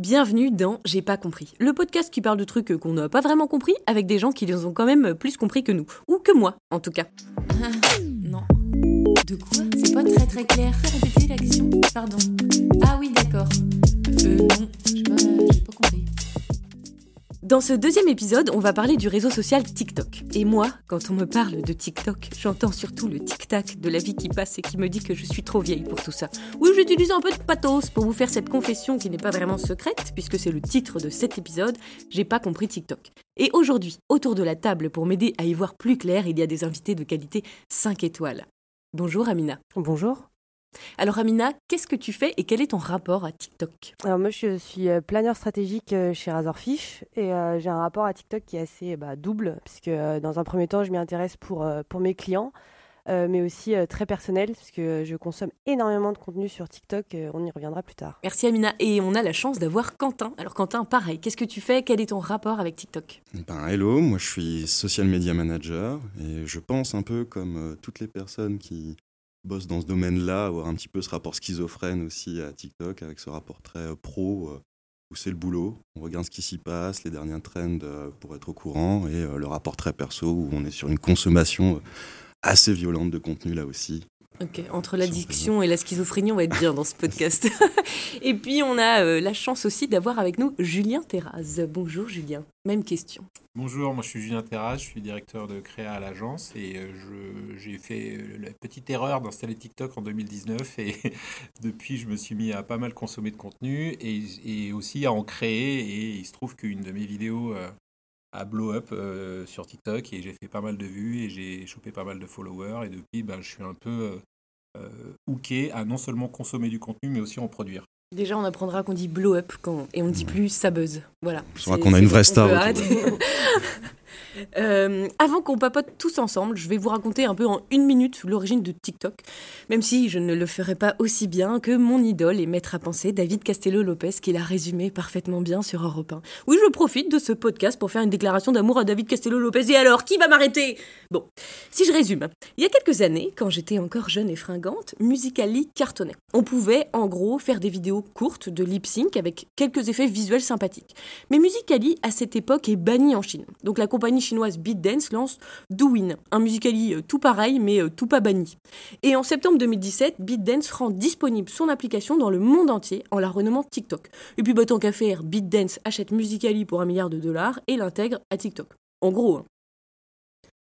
Bienvenue dans J'ai pas compris, le podcast qui parle de trucs qu'on n'a pas vraiment compris avec des gens qui les ont quand même plus compris que nous, ou que moi en tout cas. non. De quoi? C'est pas très très clair. Répétez la question Pardon. Ah oui, d'accord. Euh, non, j'ai pas, pas compris. Dans ce deuxième épisode, on va parler du réseau social TikTok. Et moi, quand on me parle de TikTok, j'entends surtout le tic-tac de la vie qui passe et qui me dit que je suis trop vieille pour tout ça. Oui, j'utilise un peu de pathos pour vous faire cette confession qui n'est pas vraiment secrète, puisque c'est le titre de cet épisode, J'ai pas compris TikTok. Et aujourd'hui, autour de la table, pour m'aider à y voir plus clair, il y a des invités de qualité 5 étoiles. Bonjour Amina. Bonjour. Alors Amina, qu'est-ce que tu fais et quel est ton rapport à TikTok? Alors moi je suis euh, planeur stratégique euh, chez Razorfish et euh, j'ai un rapport à TikTok qui est assez bah, double puisque dans un premier temps je m'y intéresse pour, pour mes clients mais aussi très personnel puisque je consomme énormément de contenu sur TikTok, on y reviendra plus tard. Merci Amina et on a la chance d'avoir Quentin. Alors Quentin, pareil, qu'est-ce que tu fais? Quel est ton rapport avec TikTok? Ben, Hello, moi je suis social media manager et je pense un peu comme toutes les personnes qui bosse dans ce domaine-là, avoir un petit peu ce rapport schizophrène aussi à TikTok, avec ce rapport très euh, pro, euh, où c'est le boulot. On regarde ce qui s'y passe, les dernières trends euh, pour être au courant, et le rapport très perso, où on est sur une consommation assez violente de contenu là aussi. Ok, entre l'addiction et la schizophrénie, on va être bien dans ce podcast. et puis, on a euh, la chance aussi d'avoir avec nous Julien Terraz. Bonjour Julien, même question. Bonjour, moi je suis Julien Terraz, je suis directeur de créa à l'agence et euh, j'ai fait euh, la petite erreur d'installer TikTok en 2019 et depuis je me suis mis à pas mal consommer de contenu et, et aussi à en créer et il se trouve qu'une de mes vidéos à blow up sur TikTok et j'ai fait pas mal de vues et j'ai chopé pas mal de followers et depuis ben, je suis un peu euh, hooké à non seulement consommer du contenu, mais aussi en produire. Déjà, on apprendra qu'on dit blow up quand... et on ne dit plus ça buzz. Voilà. On qu'on a une vraie star. Euh, avant qu'on papote tous ensemble, je vais vous raconter un peu en une minute l'origine de TikTok, même si je ne le ferai pas aussi bien que mon idole et maître à penser, David Castello-Lopez, qui l'a résumé parfaitement bien sur Europe 1. Oui, je profite de ce podcast pour faire une déclaration d'amour à David Castello-Lopez. Et alors, qui va m'arrêter? Bon, si je résume, il y a quelques années, quand j'étais encore jeune et fringante, Musically cartonnait. On pouvait, en gros, faire des vidéos courtes de lip sync avec quelques effets visuels sympathiques. Mais Musically, à cette époque, est banni en Chine. Donc la compagnie chinoise BitDance lance Douyin, un musicali euh, tout pareil mais euh, tout pas banni. Et en septembre 2017, BitDance rend disponible son application dans le monde entier en la renommant TikTok. Et puis bah, tant qu'à faire, achète Musicali pour un milliard de dollars et l'intègre à TikTok. En gros, hein.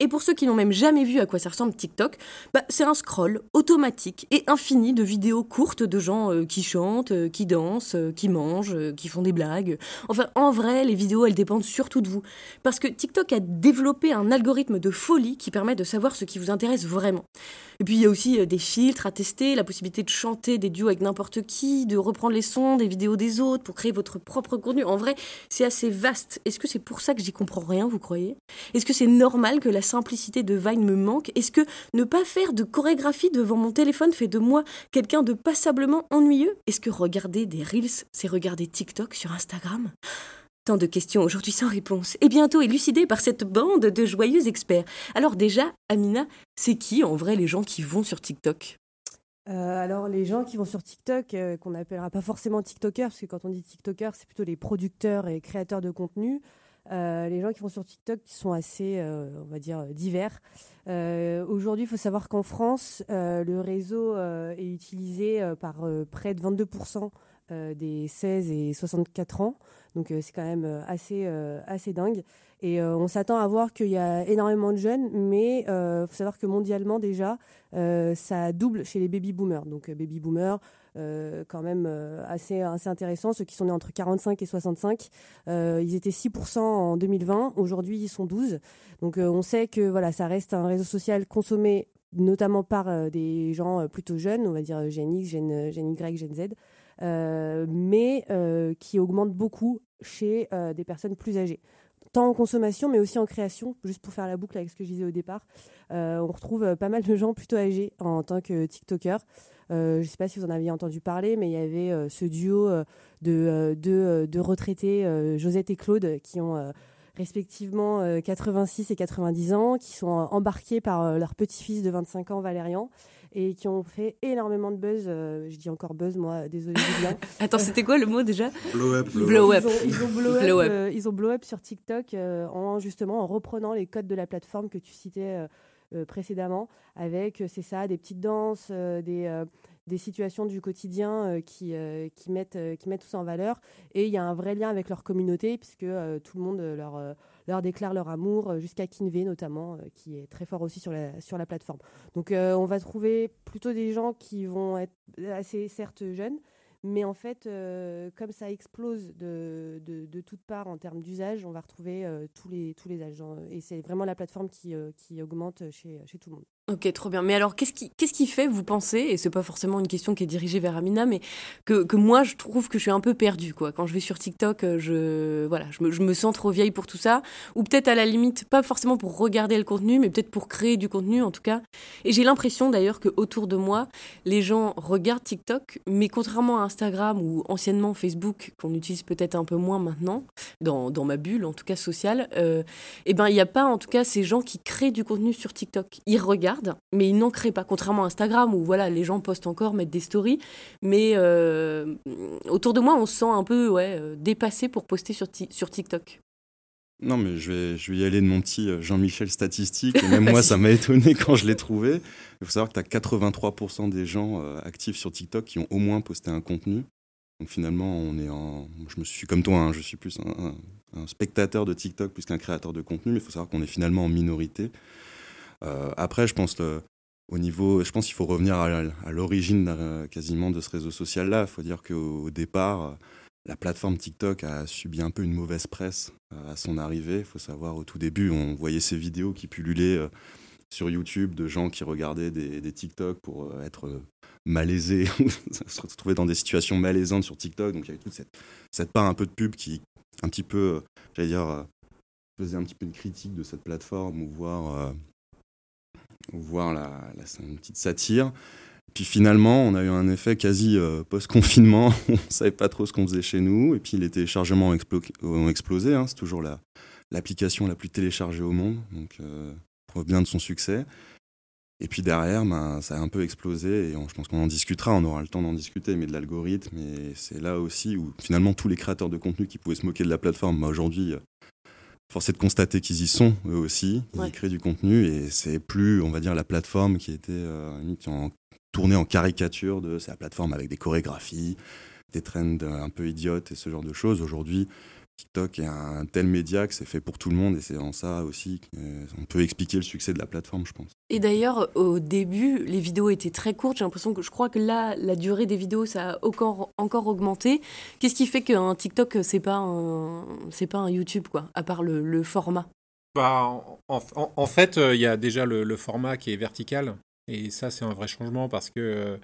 Et pour ceux qui n'ont même jamais vu à quoi ça ressemble TikTok, bah, c'est un scroll automatique et infini de vidéos courtes de gens euh, qui chantent, euh, qui dansent, euh, qui mangent, qui font des blagues. Enfin, en vrai, les vidéos, elles dépendent surtout de vous. Parce que TikTok a développé un algorithme de folie qui permet de savoir ce qui vous intéresse vraiment. Et puis il y a aussi des filtres à tester, la possibilité de chanter des duos avec n'importe qui, de reprendre les sons des vidéos des autres pour créer votre propre contenu. En vrai, c'est assez vaste. Est-ce que c'est pour ça que j'y comprends rien, vous croyez? Est-ce que c'est normal que la simplicité de Vine me manque Est-ce que ne pas faire de chorégraphie devant mon téléphone fait de moi quelqu'un de passablement ennuyeux? Est-ce que regarder des Reels, c'est regarder TikTok sur Instagram? Tant de questions aujourd'hui sans réponse, et bientôt élucidées par cette bande de joyeux experts. Alors déjà, Amina, c'est qui en vrai les gens qui vont sur TikTok? Euh, alors les gens qui vont sur TikTok, euh, qu'on n'appellera pas forcément TikTokers, parce que quand on dit TikTokers, c'est plutôt les producteurs et créateurs de contenu. Euh, les gens qui vont sur TikTok sont assez, euh, on va dire, divers. Euh, aujourd'hui, il faut savoir qu'en France, le réseau est utilisé par près de 22% des 16 et 64 ans. Donc c'est quand même assez, assez dingue. Et on s'attend à voir qu'il y a énormément de jeunes, mais il faut savoir que mondialement déjà, ça double chez les baby boomers. Donc baby boomers, quand même euh, assez, assez intéressant. Ceux qui sont nés entre 45 et 65, euh, ils étaient 6% en 2020. Aujourd'hui, ils sont 12. Donc on sait que voilà, ça reste un réseau social consommé notamment par des gens plutôt jeunes, on va dire Gen X, Gen Y, Gen Z, mais qui augmente beaucoup chez des personnes plus âgées tant en consommation, mais aussi en création, juste pour faire la boucle avec ce que je disais au départ. on retrouve pas mal de gens plutôt âgés en tant que TikTokers. Euh, je ne sais pas si vous en aviez entendu parler, mais il y avait euh, ce duo euh, de, de, retraités, Josette et Claude, qui ont respectivement 86 et 90 ans, qui sont embarqués par leur petit-fils de 25 ans, Valérian. et qui ont fait énormément de buzz. Euh, je dis encore buzz, moi, désolé Julien. Attends, c'était quoi le mot déjà? Blow up. Blow up. Ils ont, blow, up, euh, ils ont blow up sur TikTok en justement en reprenant les codes de la plateforme que tu citais précédemment, avec c'est ça, des petites danses, des des situations du quotidien qui, qui, mettent, qui mettent tout ça en valeur. Et il y a un vrai lien avec leur communauté, puisque tout le monde leur, leur déclare leur amour, euh, jusqu'à Kinvé notamment, euh, qui est très fort aussi sur la, sur la plateforme. Donc euh, on va trouver plutôt des gens qui vont être assez certes jeunes, mais en fait, comme ça explose de, toutes parts en termes d'usage, on va retrouver tous, les, tous les. Et c'est vraiment la plateforme qui, qui augmente chez, chez tout le monde. Ok, trop bien. Mais alors, qu'est-ce qui, qu'est-ce qui fait, vous pensez, et c'est pas forcément une question qui est dirigée vers Amina, mais que, que moi, je trouve que je suis un peu perdue, quoi. Quand je vais sur TikTok, euh, je, voilà, je me, sens trop vieille pour tout ça. Ou peut-être à la limite, pas forcément pour regarder le contenu, mais peut-être pour créer du contenu, en tout cas. Et j'ai l'impression, d'ailleurs, que autour de moi, les gens regardent TikTok, mais contrairement à Instagram ou anciennement Facebook, qu'on utilise peut-être un peu moins maintenant, dans, dans ma bulle, en tout cas sociale, euh, eh ben, il n'y a pas, en tout cas, ces gens qui créent du contenu sur TikTok. Ils regardent mais ils n'en créent pas. Contrairement à Instagram où voilà, les gens postent encore, mettent des stories. Mais euh, autour de moi, on se sent un peu ouais, euh, dépassé pour poster sur, sur TikTok. Non, mais je vais, je vais y aller de mon petit euh, Jean-Michel statistique. Et même moi, ça m'a étonné quand je l'ai trouvé. Il faut savoir que tu as 83% des gens actifs sur TikTok qui ont au moins posté un contenu. Donc finalement, on est en. Je me suis comme toi, hein, je suis plus un, un, spectateur de TikTok plus qu'un créateur de contenu, mais il faut savoir qu'on est finalement en minorité. Euh, après, je pense au niveau, je pense qu'il faut revenir à, l'origine euh, quasiment de ce réseau social-là. Il faut dire qu'au départ, euh, la plateforme TikTok a subi un peu une mauvaise presse à son arrivée. Il faut savoir, au tout début, on voyait ces vidéos qui pullulaient sur YouTube de gens qui regardaient des, TikTok pour être malaisés, se retrouver dans des situations malaisantes sur TikTok. Donc il y avait toute cette, cette part un peu de pub qui, un petit peu, j'allais dire, faisait un petit peu une critique de cette plateforme ou voir voir la, une petite satire. Puis finalement, on a eu un effet quasi euh, post-confinement. on ne savait pas trop ce qu'on faisait chez nous. Et puis les téléchargements ont, explosé. Hein. C'est toujours l'application la, plus téléchargée au monde. Donc, euh, preuve bien de son succès. Et puis derrière, ben, ça a un peu explosé. Et je pense qu'on en discutera. On aura le temps d'en discuter. Mais de l'algorithme. Et c'est là aussi où finalement tous les créateurs de contenu qui pouvaient se moquer de la plateforme, ben, aujourd'hui, force est de constater qu'ils y sont eux aussi, ils créent du contenu et c'est plus, on va dire, la plateforme qui était euh, en, tournée en caricature de c'est la plateforme avec des chorégraphies, des trends un peu idiotes et ce genre de choses. Aujourd'hui, TikTok est un tel média que c'est fait pour tout le monde et c'est en ça aussi qu'on peut expliquer le succès de la plateforme, je pense. Et d'ailleurs, au début, les vidéos étaient très courtes. J'ai l'impression que je crois que là, la durée des vidéos, ça a encore, encore augmenté. Qu'est-ce qui fait qu'un TikTok, c'est pas un, c'est pas un YouTube, quoi, à part le, format? Bah, en, fait, euh, il y a déjà le, le, format qui est vertical. Et ça, c'est un vrai changement parce que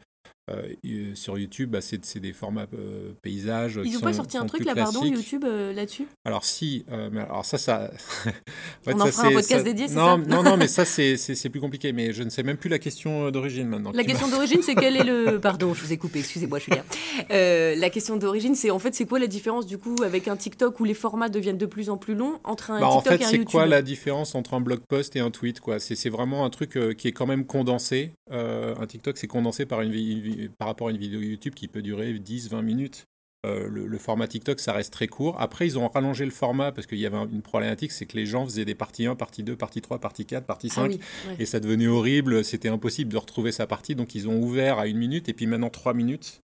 euh, euh, sur YouTube, bah, c'est des formats euh, paysages. Ils n'ont pas sorti un truc là, pardon, YouTube euh, là-dessus? Alors si, mais alors ça, ça. On en fera un podcast dédié, c'est ça? Non, non, mais ça c'est plus compliqué. Mais je ne sais même plus la question d'origine maintenant. La question d'origine, c'est quel est le. Pardon, je vous ai coupé. Excusez-moi, Julien. la question d'origine, c'est en fait, c'est quoi la différence du coup avec un TikTok où les formats deviennent de plus en plus longs entre un bah, TikTok et un YouTube En fait, c'est quoi la différence entre un blog post et un tweet quoi? C'est vraiment un truc qui est quand même condensé. un TikTok, c'est condensé par une, une par rapport à une vidéo YouTube qui peut durer 10-20 minutes. Euh, le, format TikTok, ça reste très court. Après, ils ont rallongé le format parce qu'il y avait une problématique, c'est que les gens faisaient des parties 1, partie 2, partie 3, partie 4, partie 5, ah et ça devenait horrible, c'était impossible de retrouver sa partie, donc ils ont ouvert à une minute, et puis maintenant 3 minutes.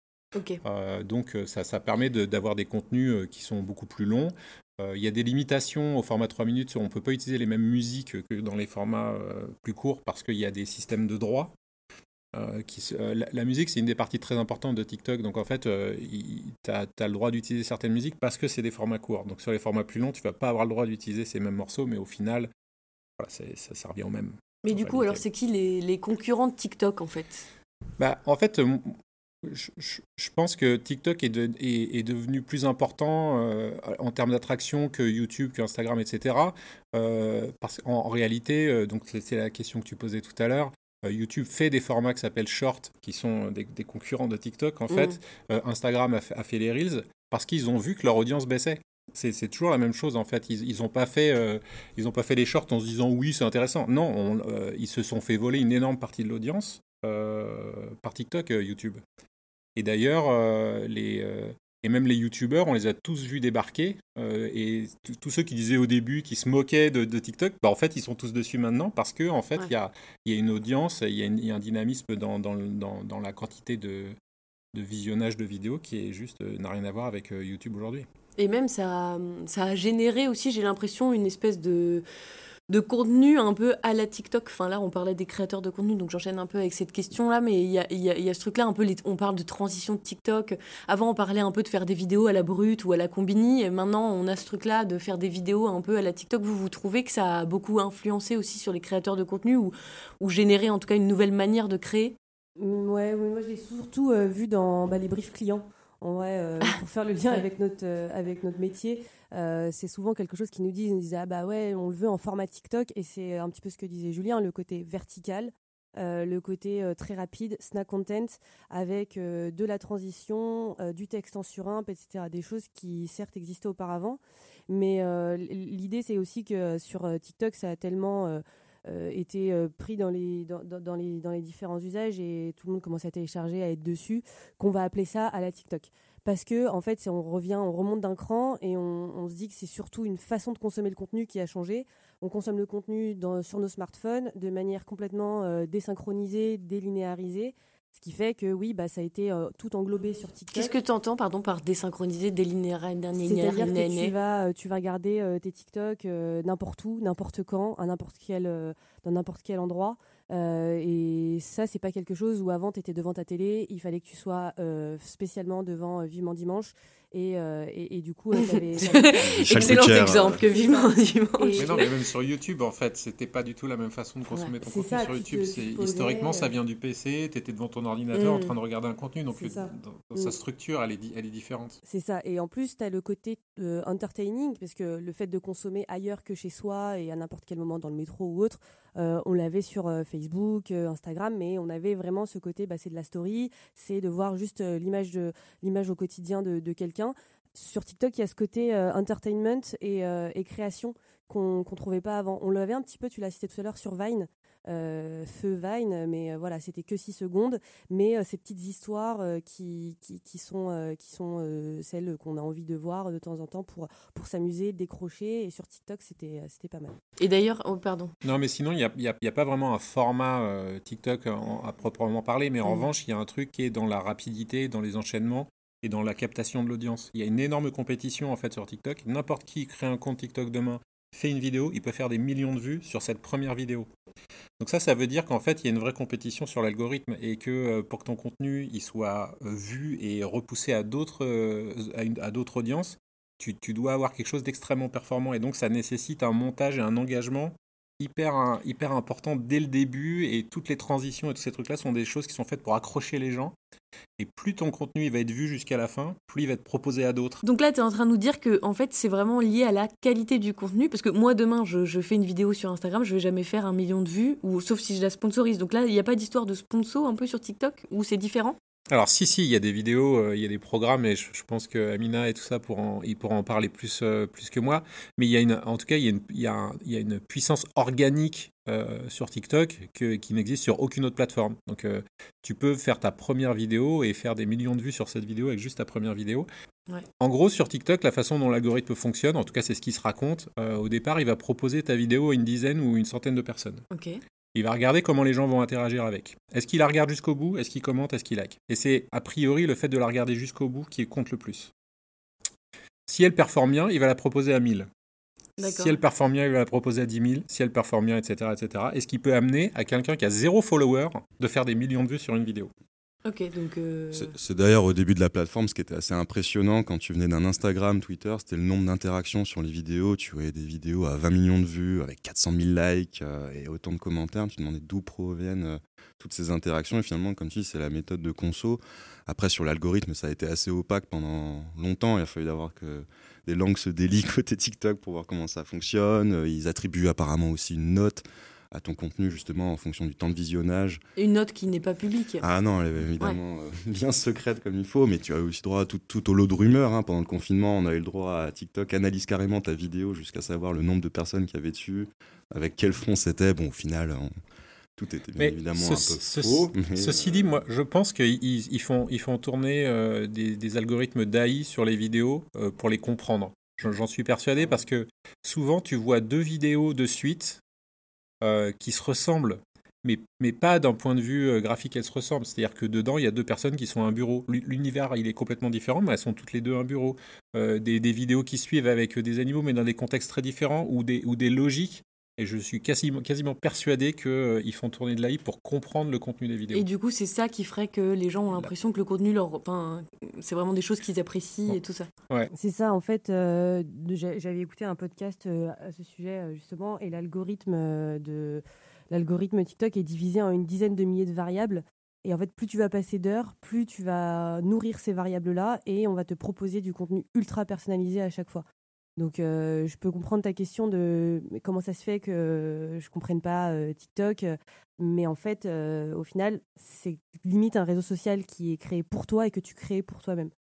Euh, donc euh, ça, ça permet d'avoir des contenus qui sont beaucoup plus longs. Il y a des limitations au format 3 minutes, on ne peut pas utiliser les mêmes musiques que dans les formats plus courts parce qu'il y a des systèmes de droits. Euh, qui, euh, la, musique, c'est une des parties très importantes de TikTok. Donc en fait, euh, tu as, le droit d'utiliser certaines musiques parce que c'est des formats courts. Donc sur les formats plus longs, tu vas pas avoir le droit d'utiliser ces mêmes morceaux, mais au final, voilà, ça, ça revient au même. Mais du coup, alors c'est qui les, les, concurrents de TikTok en fait? Bah, En fait, je, je, pense que TikTok est, de, est, est devenu plus important en termes d'attraction que YouTube, que Instagram, etc. parce qu'en réalité, donc c'est la question que tu posais tout à l'heure, euh, YouTube fait des formats qui s'appellent Short, qui sont des, concurrents de TikTok en fait. Mm. Euh, Instagram a fait, les Reels parce qu'ils ont vu que leur audience baissait. C'est toujours la même chose en fait. Ils n'ont pas fait, euh, ils ont pas fait les shorts en se disant oui c'est intéressant. Non, ils se sont fait voler une énorme partie de l'audience par TikTok, YouTube. Et d'ailleurs, les et même les youtubeurs, on les a tous vus débarquer. et tous ceux qui disaient au début, qui se moquaient de, TikTok, bah, en fait, ils sont tous dessus maintenant parce qu'en en fait, il y, a, y, a, une audience, il y, y, a un dynamisme dans, dans, dans, dans la quantité de, de, visionnage de vidéos qui est juste n'a rien à voir avec YouTube aujourd'hui. Et même, ça, ça a généré aussi, j'ai l'impression, une espèce de de contenu un peu à la TikTok. Enfin là, on parlait des créateurs de contenu, donc j'enchaîne un peu avec cette question-là, mais il y a, y, a, y a, ce truc-là, un peu, on parle de transition de TikTok. Avant, on parlait un peu de faire des vidéos à la brute ou à la combini, et maintenant, on a ce truc-là de faire des vidéos un peu à la TikTok. Vous, vous trouvez que ça a beaucoup influencé aussi sur les créateurs de contenu ou, ou généré en tout cas une nouvelle manière de créer? Mm, Ouais, moi je l'ai surtout euh, vu dans bah, les briefs clients. En vrai, euh, pour faire le lien avec notre, euh, avec notre métier, euh, c'est souvent quelque chose qui nous dit, nous disent ah bah ouais, on le veut en format TikTok et c'est un petit peu ce que disait Julien, le côté vertical. Euh, le côté euh, très rapide, snack content, avec de la transition, du texte en surimp, etc. Des choses qui certes existaient auparavant, mais l'idée c'est aussi que sur TikTok ça a tellement été pris dans les, dans, les, dans les différents usages et tout le monde commence à télécharger, à être dessus, qu'on va appeler ça à la TikTok parce que en fait, on revient, on remonte d'un cran et on, se dit que c'est surtout une façon de consommer le contenu qui a changé. On consomme le contenu sur nos smartphones de manière complètement euh, désynchronisée, délinéarisée. Ce qui fait que oui, bah, ça a été euh, tout englobé sur TikTok. Qu'est-ce que tu entends pardon, par désynchronisé, délinéarisé C'est-à-dire que tu vas, euh, tu vas regarder tes TikTok n'importe où, n'importe quand, à n'importe quel, dans n'importe quel endroit. Euh, et ça, c'est pas quelque chose où avant tu étais devant ta télé, il fallait que tu sois euh, spécialement devant euh, Vivement Dimanche. Et, et, du coup, excellent exemple que Vivement Dimanche. Mais non, mais même sur YouTube, en fait, c'était pas du tout la même façon de consommer ton contenu sur YouTube. historiquement, ça vient du PC, tu étais devant ton ordinateur en mm. train de regarder un contenu, donc sa mm. structure, elle est, elle est différente. C'est ça. Et en plus, tu as le côté entertaining, parce que le fait de consommer ailleurs que chez soi et à n'importe quel moment dans le métro ou autre, on l'avait sur Facebook Facebook, euh, Instagram, mais on avait vraiment ce côté, bah, c'est de la story, c'est de voir juste euh, l'image de l'image au quotidien de, quelqu'un. Sur TikTok, il y a ce côté euh, entertainment et, création qu'on ne trouvait pas avant. On l'avait un petit peu, tu l'as cité tout à l'heure, sur Vine. Euh, feu Vine, mais euh, voilà, c'était que 6 secondes. Mais euh, ces petites histoires qui, qui, sont, qui sont celles qu'on a envie de voir de temps en temps pour, pour s'amuser, décrocher. Et sur TikTok, c'était c'était pas mal. Et d'ailleurs, oh, pardon. Non, mais sinon, il n'y a, y a, y a, pas vraiment un format TikTok à proprement parler. Mais en mm. revanche, il y a un truc qui est dans la rapidité, dans les enchaînements et dans la captation de l'audience. Il y a une énorme compétition en fait sur TikTok. N'importe qui crée un compte TikTok demain, fait une vidéo, il peut faire des millions de vues sur cette première vidéo. Donc ça, ça veut dire qu'en fait, il y a une vraie compétition sur l'algorithme et que euh, pour que ton contenu il soit euh, vu et repoussé à d'autres euh, à, d'autres audiences, tu, tu, dois avoir quelque chose d'extrêmement performant et donc ça nécessite un montage et un engagement hyper, hyper important dès le début et toutes les transitions et tous ces trucs-là sont des choses qui sont faites pour accrocher les gens. Et plus ton contenu il va être vu jusqu'à la fin, plus il va être proposé à d'autres. Donc là, tu es en train de nous dire que en fait, c'est vraiment lié à la qualité du contenu. Parce que moi, demain, je, fais une vidéo sur Instagram, je vais jamais faire un million de vues, ou sauf si je la sponsorise. Donc là, il n'y a pas d'histoire de sponsor un peu sur TikTok, où c'est différent? Alors si si, il y a des vidéos, euh, il y a des programmes et je, pense que Amina et tout ça pourront ils pourront en parler plus euh, plus que moi. Mais il y a une, en tout cas il y a une, il y a il y a une puissance organique euh, sur TikTok que, qui n'existe sur aucune autre plateforme. Donc tu peux faire ta première vidéo et faire des millions de vues sur cette vidéo avec juste ta première vidéo. En gros, sur TikTok, la façon dont l'algorithme fonctionne, en tout cas c'est ce qui se raconte, au départ, il va proposer ta vidéo à une dizaine ou une centaine de personnes. Ok. Il va regarder comment les gens vont interagir avec. Est-ce qu'il la regarde jusqu'au bout? Est-ce qu'il commente? Est-ce qu'il like? Et c'est a priori le fait de la regarder jusqu'au bout qui compte le plus. Si elle performe bien, il va la proposer à 1000. Si elle performe bien, il va la proposer à 10 000. Si elle performe bien, etc. etc. Et ce qui peut amener à quelqu'un qui a zéro follower de faire des millions de vues sur une vidéo. Euh, c'est d'ailleurs au début de la plateforme ce qui était assez impressionnant quand tu venais d'un Instagram, Twitter, c'était le nombre d'interactions sur les vidéos. Tu voyais des vidéos à 20 millions de vues, avec 400 000 likes euh, et autant de commentaires. Tu demandais d'où proviennent euh, toutes ces interactions. Et finalement, comme tu dis, c'est la méthode de conso. Après, sur l'algorithme, ça a été assez opaque pendant longtemps. Il a fallu avoir que des langues se délient côté TikTok pour voir comment ça fonctionne. Ils attribuent apparemment aussi une note à ton contenu justement en fonction du temps de visionnage. Une note qui n'est pas publique. Ah non, elle est évidemment euh, bien secrète comme il faut, mais tu as aussi droit à tout, au lot de rumeurs. Hein. Pendant le confinement, on a eu le droit à TikTok analyse carrément ta vidéo jusqu'à savoir le nombre de personnes qui avaient dessus, avec quel fond c'était. Bon, au final, Tout était bien Mais évidemment ce- un peu ce- faux. mais, Ceci euh, dit, moi, je pense qu'ils ils font, ils font tourner euh, des, des algorithmes d'AI sur les vidéos euh, pour les comprendre. J'en j'en suis persuadé parce que souvent, tu vois deux vidéos de suite euh, qui se ressemblent, mais, mais pas d'un point de vue euh, graphique, elles se ressemblent. C'est-à-dire que dedans, il y a deux personnes qui sont à un bureau. L'u- L'univers, il est complètement différent, mais elles sont toutes les deux à un bureau. Euh, des, des vidéos qui suivent avec des animaux, mais dans des contextes très différents, ou des, ou des logiques. Et je suis quasiment, quasiment persuadé qu'ils font tourner de l'AI pour comprendre le contenu des vidéos. Et du coup, c'est ça qui ferait que les gens ont l'impression que le contenu, leur... enfin, c'est vraiment des choses qu'ils apprécient et tout ça. C'est ça, en fait, euh, j'avais écouté un podcast euh, à ce sujet, euh, justement, et l'algorithme euh, de l'algorithme TikTok est divisé en une dizaine de milliers de variables. Et en fait, plus tu vas passer d'heures, plus tu vas nourrir ces variables-là, et on va te proposer du contenu ultra personnalisé à chaque fois. Donc, euh, je peux comprendre ta question de comment ça se fait que je comprenne pas euh, TikTok, euh, mais en fait, euh, au final, c'est limite un réseau social qui est créé pour toi et que tu crées pour toi-même.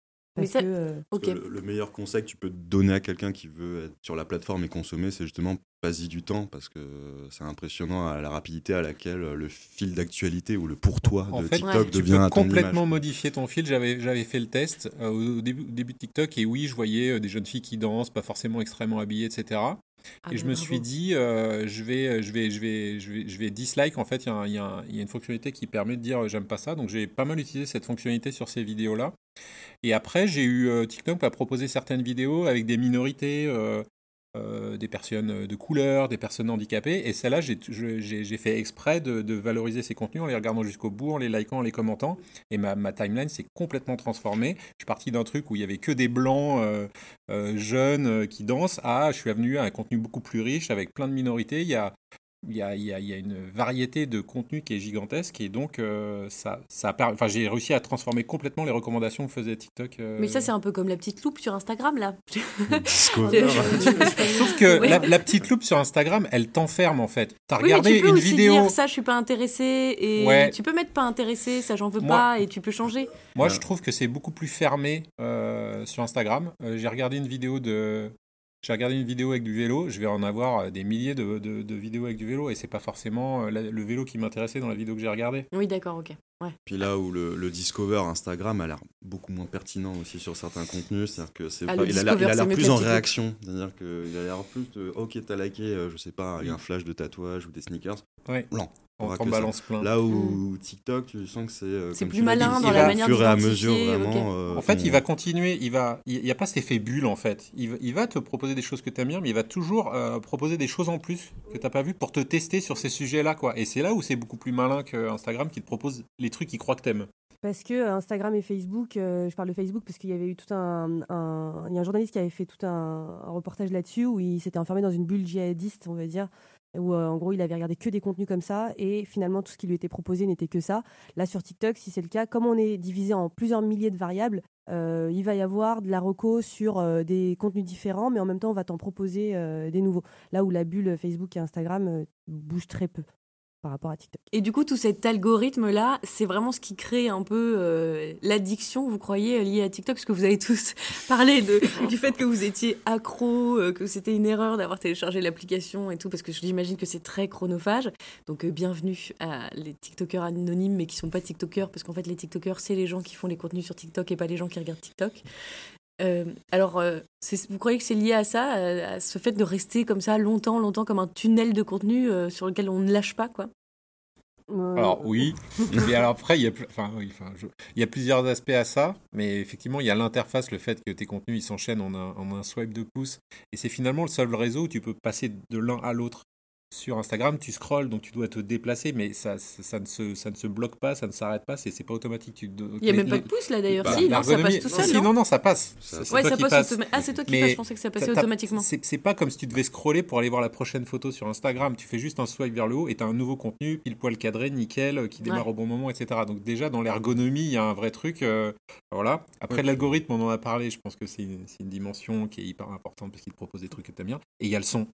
Mais Parce ça- que, euh, le, le meilleur conseil que tu peux donner à quelqu'un qui veut être sur la plateforme et consommer, c'est justement pas-y du temps, parce que c'est impressionnant à la rapidité à laquelle le fil d'actualité ou le pour toi En de fait, TikTok ouais. Tu devient peux à ton complètement image. modifier ton fil. J'avais, j'avais fait le test euh, au début, début de TikTok et oui, je voyais euh, des jeunes filles qui dansent, pas forcément extrêmement habillées, etc. Ah, et je mais me bravo. suis dit, euh, je vais, je vais, je vais, je vais, je vais dislike. En fait, il y, a y y une fonctionnalité qui permet de dire j'aime pas ça. Donc j'ai pas mal utilisé cette fonctionnalité sur ces vidéos-là. Et après, j'ai eu euh, TikTok a proposé certaines vidéos avec des minorités. euh, euh, des personnes de couleur, des personnes handicapées. Et celle-là, j'ai fait exprès de, valoriser ces contenus en les regardant jusqu'au bout, en les likant, en les commentant. Et ma, ma timeline s'est complètement transformée. Je suis parti d'un truc où il y avait que des blancs jeunes qui dansent à je suis venu à un contenu beaucoup plus riche avec plein de minorités. Il y a, il y a, il y a une variété de contenus qui est gigantesque et donc euh, ça, enfin, j'ai réussi à transformer complètement les recommandations que faisait TikTok. euh, Mais ça, c'est un peu comme la petite loupe sur Instagram, là. Sauf que Ouais. la, la petite loupe sur Instagram, elle t'enferme en fait. T'as Oui, mais regardé tu peux une aussi vidéo. dire ça, je suis pas intéressé, et Ouais. tu peux mettre pas intéressé, ça j'en veux Moi- pas, et tu peux changer. Moi, Ouais. je trouve que c'est beaucoup plus fermé euh, sur Instagram. Euh, j'ai regardé une vidéo de. J'ai regardé une vidéo avec du vélo, je vais en avoir euh, des milliers de, de- de vidéos avec du vélo et c'est pas forcément euh, la- le vélo qui m'intéressait dans la vidéo que j'ai regardée. Oui, d'accord, ok. Ouais. Puis là où le, le Discover Instagram a l'air beaucoup moins pertinent aussi sur certains contenus, c'est-à-dire que c'est Ah, pas- il a l'air, plus en réaction, c'est-à-dire qu'il a l'air plus de ok t'as liké, euh, je sais pas, il y a un flash de tatouage ou des sneakers, Ouais. non. On balance plein. Là où TikTok, tu sens que c'est euh, C'est plus malin dans la manière au fur et à mesure euh, En fait, on- il va continuer, il va, il n'y a pas cet effet bulle en fait. Il, va- il va te proposer des choses que tu aimes bien, mais il va toujours euh, proposer des choses en plus que tu n'as pas vu pour te tester sur ces sujets-là. quoi. Et c'est là où c'est beaucoup plus malin que Instagram qui te propose les trucs qu'il croit que t'aimes. Parce que Instagram et Facebook, euh, je parle de Facebook parce qu'il y avait eu tout un, un- Il y a un journaliste qui avait fait tout un, un reportage là-dessus où il s'était enfermé dans une bulle djihadiste, on va dire, où euh, en gros il avait regardé que des contenus comme ça et finalement tout ce qui lui était proposé n'était que ça. Là sur TikTok, si c'est le cas, comme on est divisé en plusieurs milliers de variables, euh, il va y avoir de la reco sur euh, des contenus différents, mais en même temps on va t'en proposer des nouveaux. Là où la bulle Facebook et Instagram bouge très peu par rapport à TikTok. Et du coup, tout cet algorithme-là, c'est vraiment ce qui crée un peu euh, l'addiction, vous croyez, liée à TikTok? Parce que vous avez tous parlé du fait que vous étiez accro, euh, que c'était une erreur d'avoir téléchargé l'application et tout, parce que j'imagine que c'est très chronophage. Donc, euh, bienvenue à les TikTokers anonymes, mais qui sont pas TikTokers, parce qu'en fait, les TikTokers, c'est les gens qui font les contenus sur TikTok et pas les gens qui regardent TikTok. Euh, alors, euh, vous croyez que c'est lié à ça, à, à ce fait de rester comme ça longtemps, longtemps, comme un tunnel de contenu euh, sur lequel on ne lâche pas, quoi? Alors oui, mais alors après il y a, pl- enfin, oui, enfin, je- il y a plusieurs aspects à ça, mais effectivement il y a l'interface, le fait que tes contenus ils s'enchaînent en un, en un swipe de pouce, et c'est finalement le seul réseau où tu peux passer de l'un à l'autre. Sur Instagram, tu scrolles, donc tu dois te déplacer, mais ça, ça, ça ne, se, ça ne se bloque pas, ça ne s'arrête pas, c'est pas automatique. Tu, Il n'y a même pas de pouce là d'ailleurs. Bah, si, non, ça passe tout non, seul. si, non non, ça passe. Ça- C'est ouais, toi ça qui passe Ah, c'est toi qui Mais passes, je pensais que ça passait automatiquement. C'est pas comme si tu devais scroller pour aller voir la prochaine photo sur Instagram. Tu fais juste un swipe vers le haut et tu as un nouveau contenu, pile poil cadré, nickel, euh, qui démarre Ouais. au bon moment, etc. Donc déjà, dans l'ergonomie, il y a un vrai truc. euh, voilà. Après, Ouais. l'algorithme, on en a parlé. Je pense que c'est une, c'est une dimension qui est hyper importante parce qu'il te propose des trucs que tu aimes bien. Et il y a le son.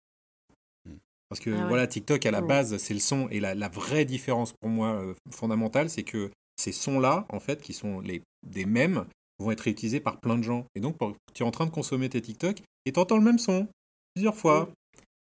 Parce que Ah ouais. voilà, TikTok, à la Ouais. base, c'est le son. Et la, la vraie différence pour moi euh, fondamentale, c'est que ces sons-là, en fait, qui sont les, des mêmes, vont être réutilisés par plein de gens. Et donc, tu es en train de consommer tes TikTok et tu entends le même son plusieurs fois.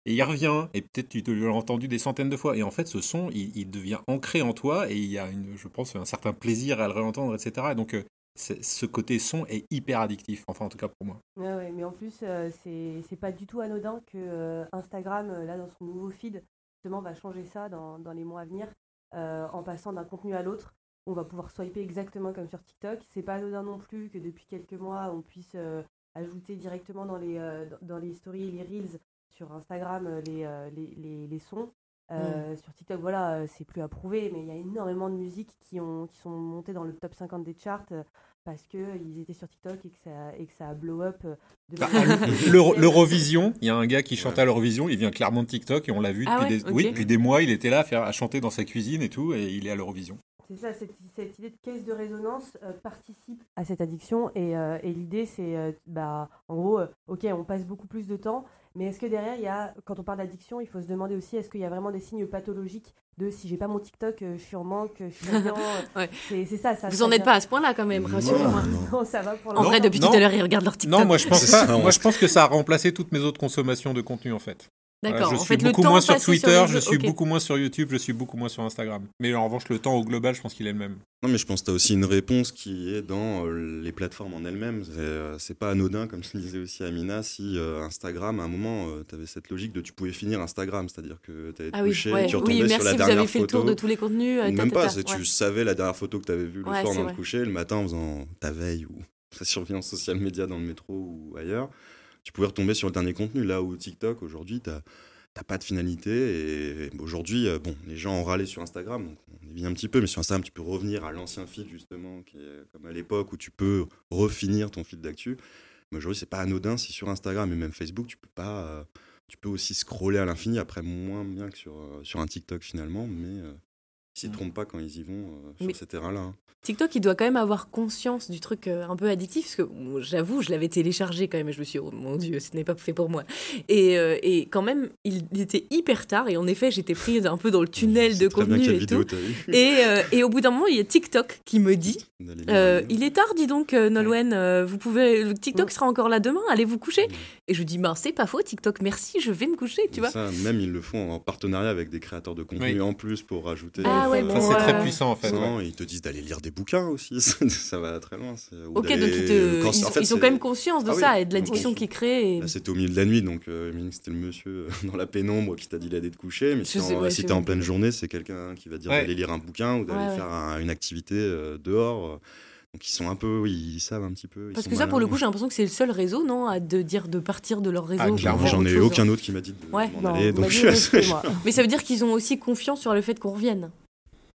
et il revient, et peut-être tu l'as entendu des centaines de fois, et en fait ce son, il, devient ancré en toi, et il y a, une, je pense, un certain plaisir à le réentendre, etc. Et donc euh, ce côté son est hyper addictif, enfin en tout cas pour moi. Mais en plus, euh, c'est pas du tout anodin que euh, Instagram, là dans son nouveau feed, justement va changer ça dans, les mois à venir, en passant d'un contenu à l'autre. On va pouvoir swiper exactement comme sur TikTok. C'est pas anodin non plus que depuis quelques mois, on puisse ajouter directement dans les, dans les stories et les reels sur Instagram euh, euh, les, les, les, sons. Euh, mm. Sur TikTok, voilà, c'est plus approuvé, mais il y a énormément de musiques qui, ont, qui sont montées dans le top 50 des charts parce qu'ils étaient sur TikTok et que ça, et que ça a blow up. Bah, L'Eurovision, il y a un gars qui chante à l'Eurovision, il vient clairement de TikTok et on l'a vu ah depuis, des, oui, depuis des mois, il était là à, faire, à chanter dans sa cuisine et tout, et il est à l'Eurovision. C'est ça, cette, cette, idée de caisse de résonance participe à cette addiction et, et l'idée c'est, bah, en gros, ok, on passe beaucoup plus de temps, mais est-ce que derrière, il y a, quand on parle d'addiction, il faut se demander aussi est-ce qu'il y a vraiment des signes pathologiques de si j'ai pas mon TikTok, euh, je suis en manque, je suis C'est ça, ça. Vous en êtes pas à ce point-là quand même, rassurez-moi. Non, ça va pour En vrai, depuis tout à l'heure, ils regardent leur TikTok. Non, moi je pense pas. moi je pense que ça a remplacé toutes mes autres consommations de contenu en fait. D'accord. je en suis fait, beaucoup le temps moins sur Twitter, je suis okay. beaucoup moins sur YouTube, je suis beaucoup moins sur Instagram. Mais en revanche, le temps au global, je pense qu'il est le même. Non, mais je pense que tu as aussi une réponse qui est dans euh, les plateformes en elles-mêmes. C'est pas anodin, comme je le disais aussi à Mina, si euh, Instagram, à un moment, euh, tu avais cette logique de tu pouvais finir Instagram, c'est-à-dire que tu avais ah oui, couché, ouais. tu retombais oui, merci, sur la vous dernière avez fait photo. le tour de tous les contenus. Ou même pas, ta, tu savais la dernière photo que tu avais vue le Ouais, soir dans le coucher, le matin en faisant ta veille ou ta surveillance social média dans le métro ou ailleurs. Tu pouvais retomber sur le dernier contenu. Là où TikTok, aujourd'hui, tu t'as pas de finalité. Et aujourd'hui, euh, bon, les gens ont râlé sur Instagram, donc on dévie un petit peu, mais sur Instagram, tu peux revenir à l'ancien feed, justement, qui est comme à l'époque où tu peux refinir ton fil d'actu. Mais aujourd'hui, c'est pas anodin si sur Instagram et même Facebook, tu peux pas. euh, tu peux aussi scroller à l'infini, après moins bien que sur, euh, sur un TikTok finalement, mais ils s'y trompent pas quand ils y vont euh, sur Mais- ces terrains-là. hein. TikTok, il doit quand même avoir conscience du truc euh, un peu addictif, parce que bon, j'avoue, je l'avais téléchargé quand même, et je me suis dit, oh mon Dieu, ce n'est pas fait pour moi. Et, euh, et quand même, il était hyper tard, et en effet, j'étais prise un peu dans le tunnel de contenu et vidéo tout. Et, euh, et au bout d'un moment, il y a TikTok qui me dit euh. Il est tard, dis donc, euh, Nolwenn, euh, vous pouvez, le TikTok sera encore là demain, allez vous coucher. Et je dis, ben c'est pas faux, TikTok, merci, je vais me coucher, tu vois. Ça, même ils le font en partenariat avec des créateurs de contenu Oui. en plus pour rajouter. Ah ouais, Ça, c'est euh, très puissant en fait. ouais. Ils te disent d'aller lire des bouquins aussi, ça va très loin. c'est- ou Ok, d'aller- donc ils, te- quand- ils, en fait, ils ont quand même conscience de Ah oui, ça et de l'addiction conscience. qu'ils créent. et- Là, c'était au milieu de la nuit, donc euh, c'était le monsieur euh, dans la pénombre qui t'a dit d'aller te coucher. Mais Je si en- ouais, si t'es en pleine journée, c'est quelqu'un qui va dire Ouais. d'aller lire un bouquin ou d'aller Ouais, ouais. faire un- une activité euh, dehors. Donc ils sont un peu, oui, ils savent un petit peu. ils Parce que ça, pour le coup, j'ai l'impression que c'est le seul réseau, non, à de dire de partir de leur réseau. Ah, faire J'en autre ai chose. aucun autre qui m'a dit de Ouais. m'en Non, aller. on Donc je moi. Mais ça veut dire qu'ils ont aussi confiance sur le fait qu'on revienne.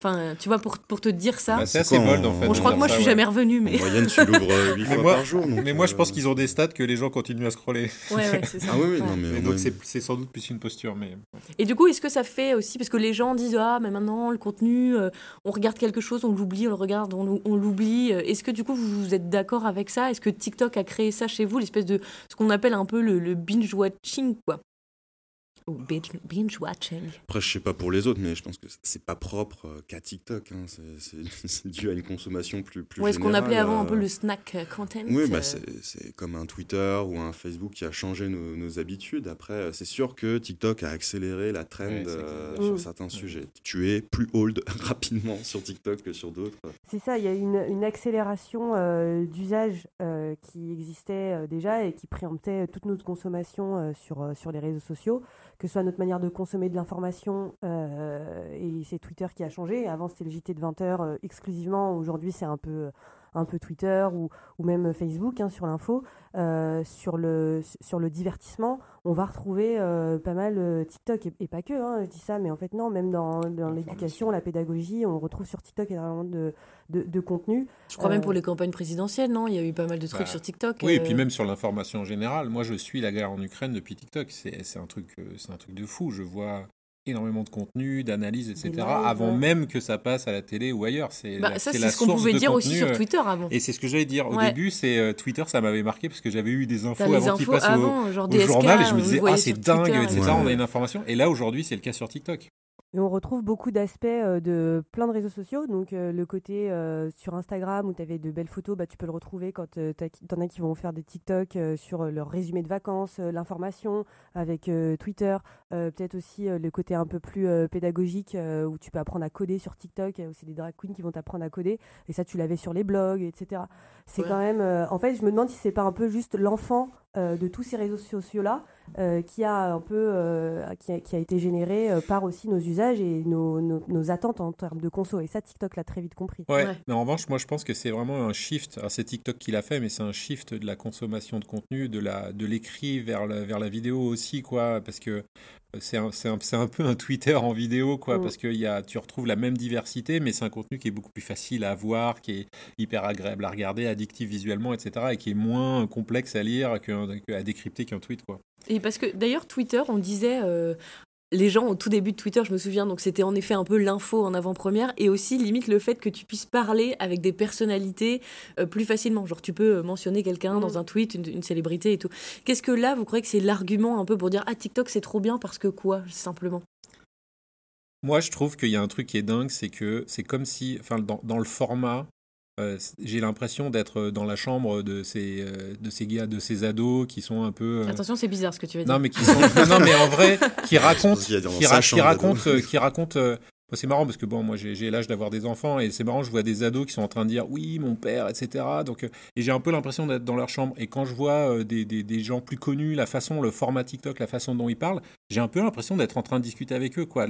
Enfin, tu vois, pour, pour te dire ça. Bah, c'est assez bold en en- fait. bon, je crois que moi, je faire suis ça, jamais revenu, en mais. moyenne, tu l'ouvres 8 Mais fois moi- par jour. donc, Mais moi, je euh, pense qu'ils ont des stats que les gens continuent à scroller. Ouais, ouais, c'est ça. Ah oui, oui, Ouais. non, mais, donc, c'est c'est sans doute plus une posture. Mais Et du coup, est-ce que ça fait aussi, parce que les gens disent Ah, mais maintenant, le contenu, euh, on regarde quelque chose, on l'oublie, on le regarde, on, l'ou- on l'oublie. Euh, Est-ce que du coup, vous, vous êtes d'accord avec ça? Est-ce que TikTok a créé ça chez vous, l'espèce de ce qu'on appelle un peu le, le binge-watching, quoi? Ou binge- binge-watching. Après, je sais pas pour les autres, mais je pense que c'est pas propre euh, qu'à TikTok. hein. C'est- dû à une consommation plus, plus Ou est-ce qu'on appelait avant un peu euh, le snack euh, content Oui, bah, c'est c'est comme un Twitter ou un Facebook qui a changé nos, nos habitudes. Après, c'est sûr que TikTok a accéléré la trend Ouais, euh, sur certains sujets. Tu es plus old rapidement sur TikTok que sur d'autres. C'est ça, il y a une, une accélération euh, d'usage euh, qui existait euh, déjà et qui préemptait toute notre consommation euh, sur, euh, sur les réseaux sociaux, que ce soit notre manière de consommer de l'information, euh, et c'est Twitter qui a changé. Avant, c'était le JT de 20h exclusivement, aujourd'hui, c'est un peu, un peu Twitter ou, ou même Facebook hein, sur l'info. Euh, sur, le, sur le divertissement, on va retrouver euh, pas mal euh, TikTok, et, et pas que, hein, je dis ça, mais en fait, non, même dans, dans l'éducation, la pédagogie, on retrouve sur TikTok énormément de, de, de contenu. Je crois même pour les campagnes présidentielles, non? Il y a eu pas mal de trucs Bah, sur TikTok. oui, et puis même sur l'information en général. Moi, je suis la guerre en Ukraine depuis TikTok. C'est c'est un truc, c'est un truc de fou. Je vois énormément de contenu, d'analyses, etc. lives, avant ouais. même que ça passe à la télé ou ailleurs. C'est bah, ça, c'est ce qu'on pouvait dire aussi sur euh, Twitter avant. Et c'est ce que j'allais dire. Au Ouais. début, c'est euh, Twitter, ça m'avait marqué parce que j'avais eu des infos avant qu'ils infos passent au, avant, genre au DSK, journal et je me disais, ah, c'est dingue, etc. Ouais. On a une information. Et là, aujourd'hui, c'est le cas sur TikTok. Et on retrouve beaucoup d'aspects euh, de plein de réseaux sociaux. Donc, euh, le côté euh, sur Instagram où tu avais de belles photos, bah, tu peux le retrouver quand tu en as qui vont faire des TikTok sur leur résumé de vacances, l'information avec Twitter. Peut-être aussi le côté un peu plus pédagogique où tu peux apprendre à coder sur TikTok. A aussi des drag queens qui vont t'apprendre à coder. Et ça, tu l'avais sur les blogs, etc. C'est quand même. en fait, je me demande si c'est pas un peu juste l'enfant de tous ces réseaux sociaux-là euh, qui a un peu euh, qui, a, qui, a, été généré euh, par aussi nos usages et nos, nos, attentes en termes de conso. Et ça, TikTok l'a très vite compris. Ouais, mais en revanche, moi je pense que c'est vraiment un shift. C'est TikTok qui l'a fait, mais c'est un shift de la consommation de contenu, de la de l'écrit vers la, vers la vidéo aussi, quoi. Parce que c'est un, un, un, peu un Twitter en vidéo, quoi, mm. parce que y a, tu retrouves la même diversité, mais c'est un contenu qui est beaucoup plus facile à voir, qui est hyper agréable à regarder, addictif visuellement, etc., et qui est moins complexe à lire qu'à décrypter qu'un tweet, quoi. Et parce que d'ailleurs, Twitter, on disait. Euh, les gens au tout début de Twitter, je me souviens, donc c'était en effet un peu l'info en avant-première et aussi limite le fait que tu puisses parler avec des personnalités euh, plus facilement. Genre tu peux mentionner quelqu'un dans mm. un tweet, une, célébrité et tout. Qu'est-ce que là, vous croyez que c'est l'argument un peu pour dire ah TikTok c'est trop bien parce que quoi simplement? Moi je trouve qu'il y a un truc qui est dingue, c'est que c'est comme si, enfin dans, dans le format, euh, j'ai l'impression d'être dans la chambre de ces, euh, de ces gars, de ces ados qui sont un peu. Euh, Attention, c'est bizarre ce que tu veux dire. Non, mais qui sont. non, mais en vrai, qui racontent. qui, racontent. qui racontent. c'est marrant parce que bon, moi j'ai l'âge d'avoir des enfants et c'est marrant, je vois des ados qui sont en train de dire oui, mon père, etc. Donc, et j'ai un peu l'impression d'être dans leur chambre. Et quand je vois des, des, des, gens plus connus, la façon, le format TikTok, la façon dont ils parlent, j'ai un peu l'impression d'être en train de discuter avec eux. quoi.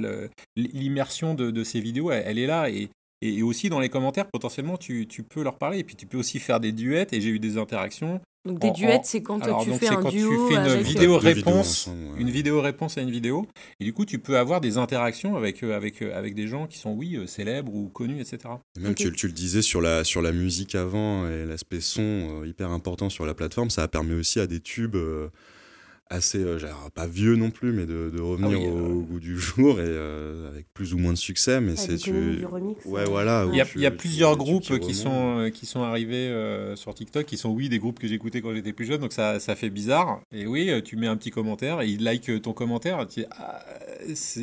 L'immersion de, de, ces vidéos, elle, elle, est là. Et, et, aussi dans les commentaires, potentiellement, tu, tu, peux leur parler. Et puis tu peux aussi faire des duets. Et j'ai eu des interactions. Donc des duets, c'est quand tu fais un quand duo tu fais une vidéo réponse, une vidéo réponse à une vidéo, et du coup tu peux avoir des interactions avec euh, avec euh, avec des gens qui sont oui euh, célèbres ou connus, etc. Et même tu, tu, le disais sur la sur la musique avant et l'aspect son hyper important sur la plateforme, ça a permis aussi à des tubes assez, euh, pas vieux non plus, mais de, de revenir ah au euh, goût du jour et euh, avec plus ou moins de succès. Mais c'est tu. Ouais, voilà. Il y a, il y a plusieurs groupes qui sont, qui sont arrivés sur TikTok, qui sont, oui, des groupes que j'écoutais quand j'étais plus jeune, donc ça, ça fait bizarre. Et oui, tu mets un petit commentaire et ils like ton commentaire. Tu dis, ah,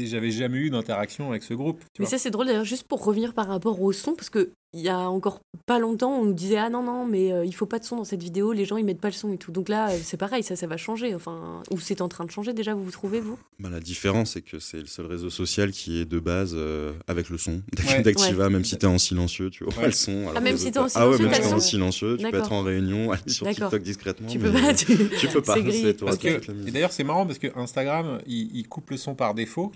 j'avais jamais eu d'interaction avec ce groupe. mais ça, c'est drôle d'ailleurs, juste pour revenir par rapport au son, parce que il y a encore pas longtemps, on nous disait ah non non mais euh, il faut pas de son dans cette vidéo, les gens ils mettent pas le son et tout. Donc là euh, c'est pareil, ça ça va changer. Enfin ou c'est en train de changer déjà, vous vous trouvez vous? Bah, la différence c'est que c'est le seul réseau social qui est de base euh, avec le son. Dès que tu vas, même si tu es en silencieux, tu vois le son. Ah même si tu es en silencieux, ah ouais, même si en silencieux, tu peux être en réunion, aller sur TikTok discrètement. Tu peux pas, tu, peux pas. et d'ailleurs c'est marrant parce que Instagram il, il coupe le son par défaut.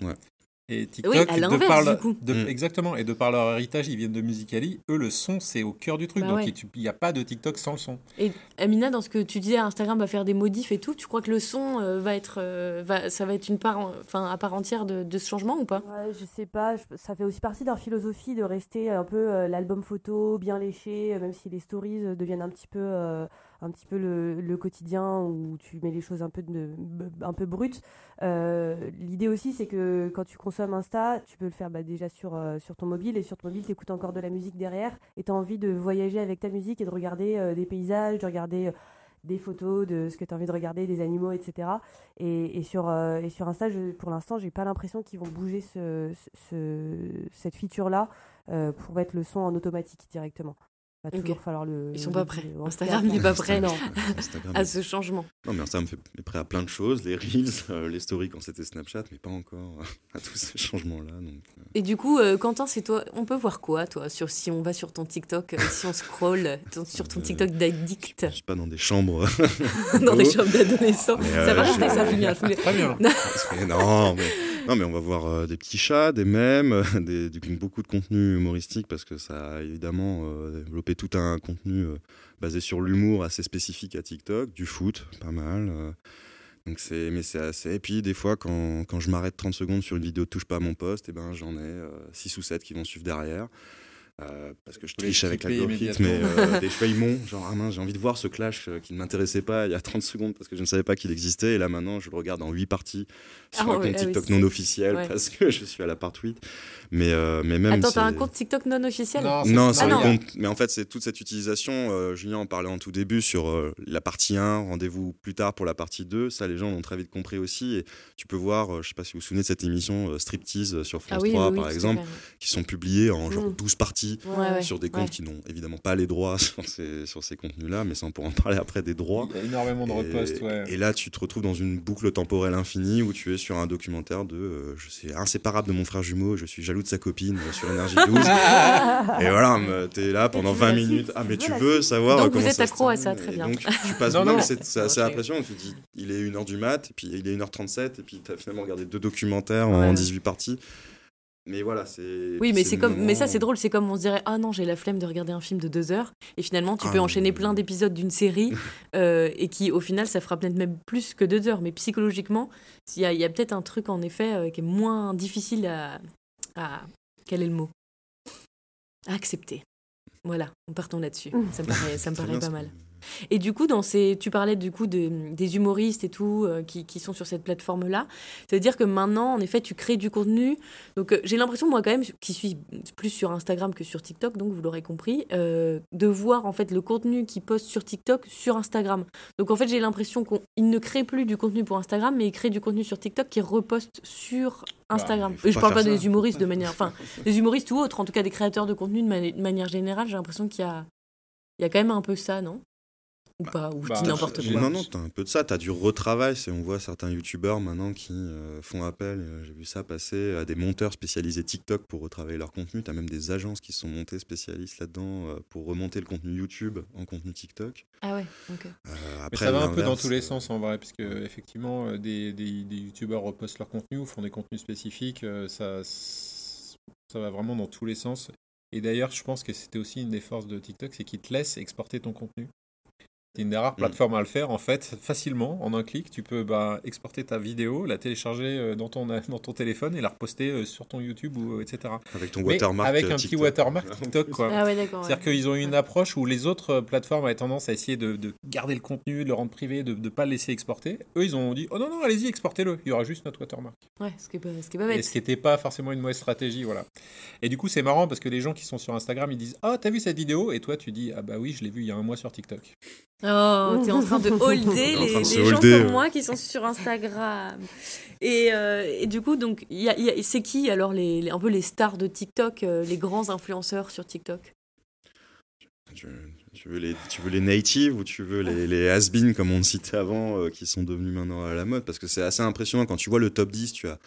Et TikTok, oui, à de par du coup. Mm. Exactement, et de par leur héritage, ils viennent de Musicali. Eux, le son, c'est au cœur du truc. Bah donc, il n'y a pas de TikTok sans le son. Et Amina, dans ce que tu disais, Instagram va faire des modifs et tout, tu crois que le son euh, va être. Euh, va, ça va être une part, enfin, à part entière de, de, ce changement ou pas? Ouais, Je sais pas. ça fait aussi partie de leur philosophie de rester un peu euh, l'album photo bien léché, même si les stories deviennent un petit peu un petit peu le, quotidien où tu mets les choses un peu, un peu brutes. Euh, l'idée aussi, c'est que quand tu consommes Insta, tu peux le faire bah, déjà sur, euh, sur ton mobile et sur ton mobile, tu écoutes encore de la musique derrière et tu as envie de voyager avec ta musique et de regarder euh, des paysages, de regarder des photos de ce que tu as envie de regarder, des animaux, etc. Et, sur, et sur Insta, pour l'instant, j'ai pas l'impression qu'ils vont bouger ce, cette feature-là pour mettre le son en automatique directement va toujours falloir le. Ils sont pas prêts. Instagram n'est pas prêt non. à ce changement. Non, mais Instagram est prêt à plein de choses, les reels, euh, les stories quand c'était Snapchat, mais pas encore à tous ces changements-là. Donc, euh. Et du coup, euh, Quentin, c'est toi. On peut voir quoi, toi, sur si on va sur ton TikTok, si on scroll sur ton TikTok d'addict? Je suis pas dans des chambres. dans des chambres d'adolescents. ça va rester ça, Julien. Très bien. non, mais non, mais on va voir euh, des petits chats, des mèmes, euh, des, beaucoup de contenu humoristique parce que ça a évidemment euh, développé tout un contenu basé sur l'humour assez spécifique à TikTok, du foot, pas mal. donc c'est, mais c'est assez. Et puis des fois, quand, quand je m'arrête 30 secondes sur une vidéo touche pas à mon poste, eh ben j'en ai 6 ou 7 qui vont suivre derrière. Euh, parce que je triche avec l'algorithme, mais euh, des fois ils m'ont, genre ah mince, j'ai envie de voir ce clash euh, qui ne m'intéressait pas il y a 30 secondes parce que je ne savais pas qu'il existait, et là maintenant je le regarde en 8 parties sur Ah un ouais, compte ah oui, TikTok non officiel ouais. parce que je suis à la part 8. Mais, euh, mais même. Attends, t'as un compte TikTok non officiel? Non, c'est- non, c'est Ah un compte. Mais en fait, c'est toute cette utilisation. euh, Julien en parlait en tout début sur euh, la partie 1, rendez-vous plus tard pour la partie 2. Ça, les gens l'ont très vite compris aussi. Et tu peux voir, euh, je sais pas si vous vous souvenez de cette émission euh, Striptease sur France Ah oui, 3, oui, oui, par exemple, qui sont publiées en genre Mm. 12 parties Ouais, ouais. sur des comptes ouais. qui n'ont évidemment pas les droits sur ces, sur ces contenus-là, mais ça, on pourra en parler après des droits. Il y a énormément de Et- reposts, ouais. Et là, tu te retrouves dans une boucle temporelle infinie où tu es sur un documentaire de euh, je suis inséparable de mon frère jumeau, je suis jaloux de sa copine sur Énergie 12. et voilà, t'es là pendant tu veux 20 la minutes. Ah, mais tu veux savoir Donc euh, vous comment êtes ça se accro à ça, très Et bien. donc, tu passes Non, non. c'est c'est assez impressionnant. Tu te dis, il est 1h du mat, et puis il est 1h37, et puis t'as finalement regardé deux documentaires en Ouais. 18 parties. Mais voilà, c'est. Oui, mais c'est comme, mais ça c'est drôle, c'est comme on se dirait ah non j'ai la flemme de regarder un film de deux heures et finalement tu Ah, peux non, enchaîner non, plein d'épisodes d'une série euh, et qui au final ça fera peut-être même plus que deux heures, mais psychologiquement il y a, peut-être un truc en effet euh, qui est moins difficile à, à quel est le mot? À accepter. Voilà, partons là-dessus. Ça me paraît, ça me paraît pas mal. Et du coup, dans ces, tu parlais du coup de- des humoristes et tout euh, qui, qui sont sur cette plateforme-là. Ça veut dire que maintenant, en effet, tu crées du contenu. Donc, euh, j'ai l'impression, moi, quand même, qui suis plus sur Instagram que sur TikTok, donc vous l'aurez compris, euh, de voir en fait le contenu qu'ils postent sur TikTok sur Instagram. Donc, en fait, j'ai l'impression qu'ils ne créent plus du contenu pour Instagram, mais ils créent du contenu sur TikTok qu'ils repostent sur Instagram. mais faut Et je parle pas des ça. humoristes de manière, enfin, des humoristes ou autres, en tout cas des créateurs de contenu de, mani- de manière générale. J'ai l'impression qu'il y a, il y a quand même un peu ça, non? Ou pas Ou je bah, dis n'importe quoi. Non, non, t'as un peu de ça. T'as du retravail. C'est, on voit certains youtubeurs maintenant qui euh, font appel, euh, j'ai vu ça passer, à des monteurs spécialisés TikTok pour retravailler leur contenu. T'as même des agences qui sont montées spécialistes là-dedans euh, pour remonter le contenu YouTube en contenu TikTok. Ah ouais, ok. Euh, Mais après, ça va un peu dans tous les sens en vrai, puisque effectivement, des, des, des youtubeurs repostent leur contenu ou font des contenus spécifiques, ça, ça va vraiment dans tous les sens. Et d'ailleurs, je pense que c'était aussi une des forces de TikTok, c'est qu'ils te laissent exporter ton contenu. C'est une des rares Mm. plateformes à le faire, en fait, facilement, en un clic. Tu peux bah, exporter ta vidéo, la télécharger euh, dans ton, dans ton téléphone et la reposter euh, sur ton YouTube, ou, etc. Avec ton Mais watermark. avec euh, un petit TikTok. watermark TikTok, quoi. Ah ouais. C'est-à-dire ouais. qu'ils ont eu une approche où les autres plateformes avaient tendance à essayer de, de garder le contenu, de le rendre privé, de ne pas le laisser exporter. Eux, ils ont dit Oh non, non, allez-y, exportez-le. Il y aura juste notre watermark. Ouais, ce qui est pas, ce qui est pas Et ce qui n'était pas forcément une mauvaise stratégie. voilà. Et du coup, c'est marrant parce que les gens qui sont sur Instagram, ils disent Ah, t'as vu cette vidéo? Et toi, tu dis Ah, bah oui, je l'ai vu il y a un mois sur TikTok. Oh, t'es en train de holder les, de gens holder, comme ouais. moi qui sont sur Instagram. Et, euh, et du coup, donc, il y a- il y a- c'est qui alors les, les- un peu les stars de TikTok, euh, les grands influenceurs sur TikTok? Tu, tu veux les, tu veux les natives ou tu veux les, les has-been, comme on le citait avant, euh, qui sont devenus maintenant à la mode? Parce que c'est assez impressionnant. Quand tu vois le top 10, tu as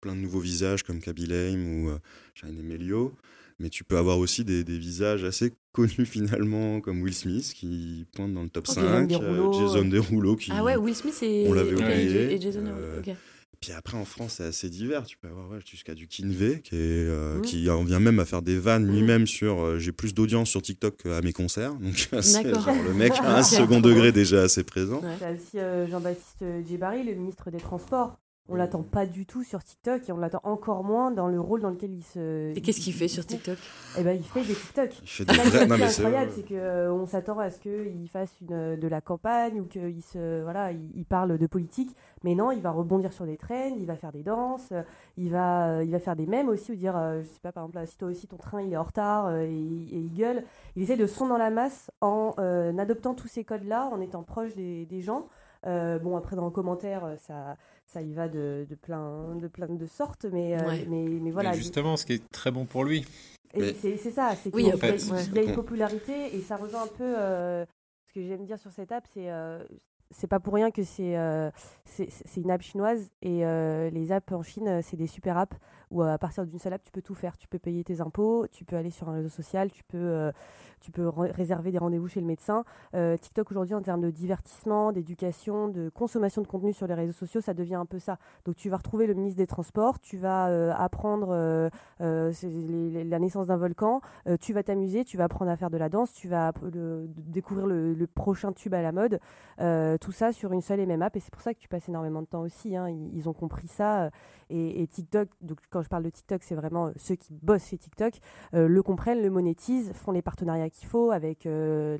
plein de nouveaux visages comme Kaby Lame ou euh, Shane Emilio. Mais tu peux avoir aussi des, des visages assez connus finalement, comme Will Smith, qui pointe dans le top Ok, 5. Jason euh, Derulo. Jason Derulo, qui. Ah ouais, Will Smith et, on l'avait et- oublié. et Jason Derulo, Euh, ok. Puis après, en France, c'est assez divers. Tu peux avoir ouais, jusqu'à du Kinvey, qui, est, euh, Mhm. qui en vient même à faire des vannes Mhm. lui-même sur euh, j'ai plus d'audience sur TikTok qu'à mes concerts. Donc, genre le mec a un second degré déjà assez présent. Ouais. T'as aussi euh, Jean-Baptiste Djebari, le ministre des Transports. On l'attend pas du tout sur TikTok et on l'attend encore moins dans le rôle dans lequel il se. Et qu'est-ce qu'il fait sur. TikTok? Eh ben, il fait des TikTok. C'est mais c'est incroyable, vrai. c'est qu'on s'attend à ce qu'il fasse une, euh, de la campagne ou qu'il se, voilà, il, il parle de politique. Mais non, il va rebondir sur des trends, il va faire des danses, euh, il va, euh, il va faire des mèmes aussi, ou dire, euh, je sais pas, par exemple, là, si toi aussi ton train il est en retard euh, et, et il gueule. Il essaie de son dans la masse en euh, adoptant tous ces codes-là, en étant proche des, des gens. Euh, bon, après, dans le commentaire, euh, ça, ça y va de, de, plein, de plein de sortes, mais, euh, Ouais. mais, mais voilà. Mais justement, ce qui est très bon pour lui. Mais- c'est c'est ça, c'est Oui, en fait, il- ouais. il a une popularité et ça rejoint un peu euh, ce que j'aime dire sur cette app, c'est euh, c'est pas pour rien que c'est euh, une app chinoise et euh, les apps en Chine, c'est des super apps où à partir d'une seule app, tu peux tout faire. Tu peux payer tes impôts, tu peux aller sur un réseau social, tu peux, euh, tu peux réserver des rendez-vous chez le médecin. Euh, TikTok aujourd'hui, en termes de divertissement, d'éducation, de consommation de contenu sur les réseaux sociaux, ça devient un peu ça. Donc tu vas retrouver le ministre des Transports, tu vas euh, apprendre la naissance d'un volcan, tu vas t'amuser, tu vas apprendre à faire de la danse, tu vas découvrir le, prochain tube à la mode, tout ça sur une seule et même app. Et c'est pour ça que tu passes énormément de temps aussi. hein. Ils, ont compris ça. Et, et TikTok, donc, comme quand je parle de TikTok, c'est vraiment ceux qui bossent chez TikTok, le comprennent, le monétisent, font les partenariats qu'il faut avec l'euro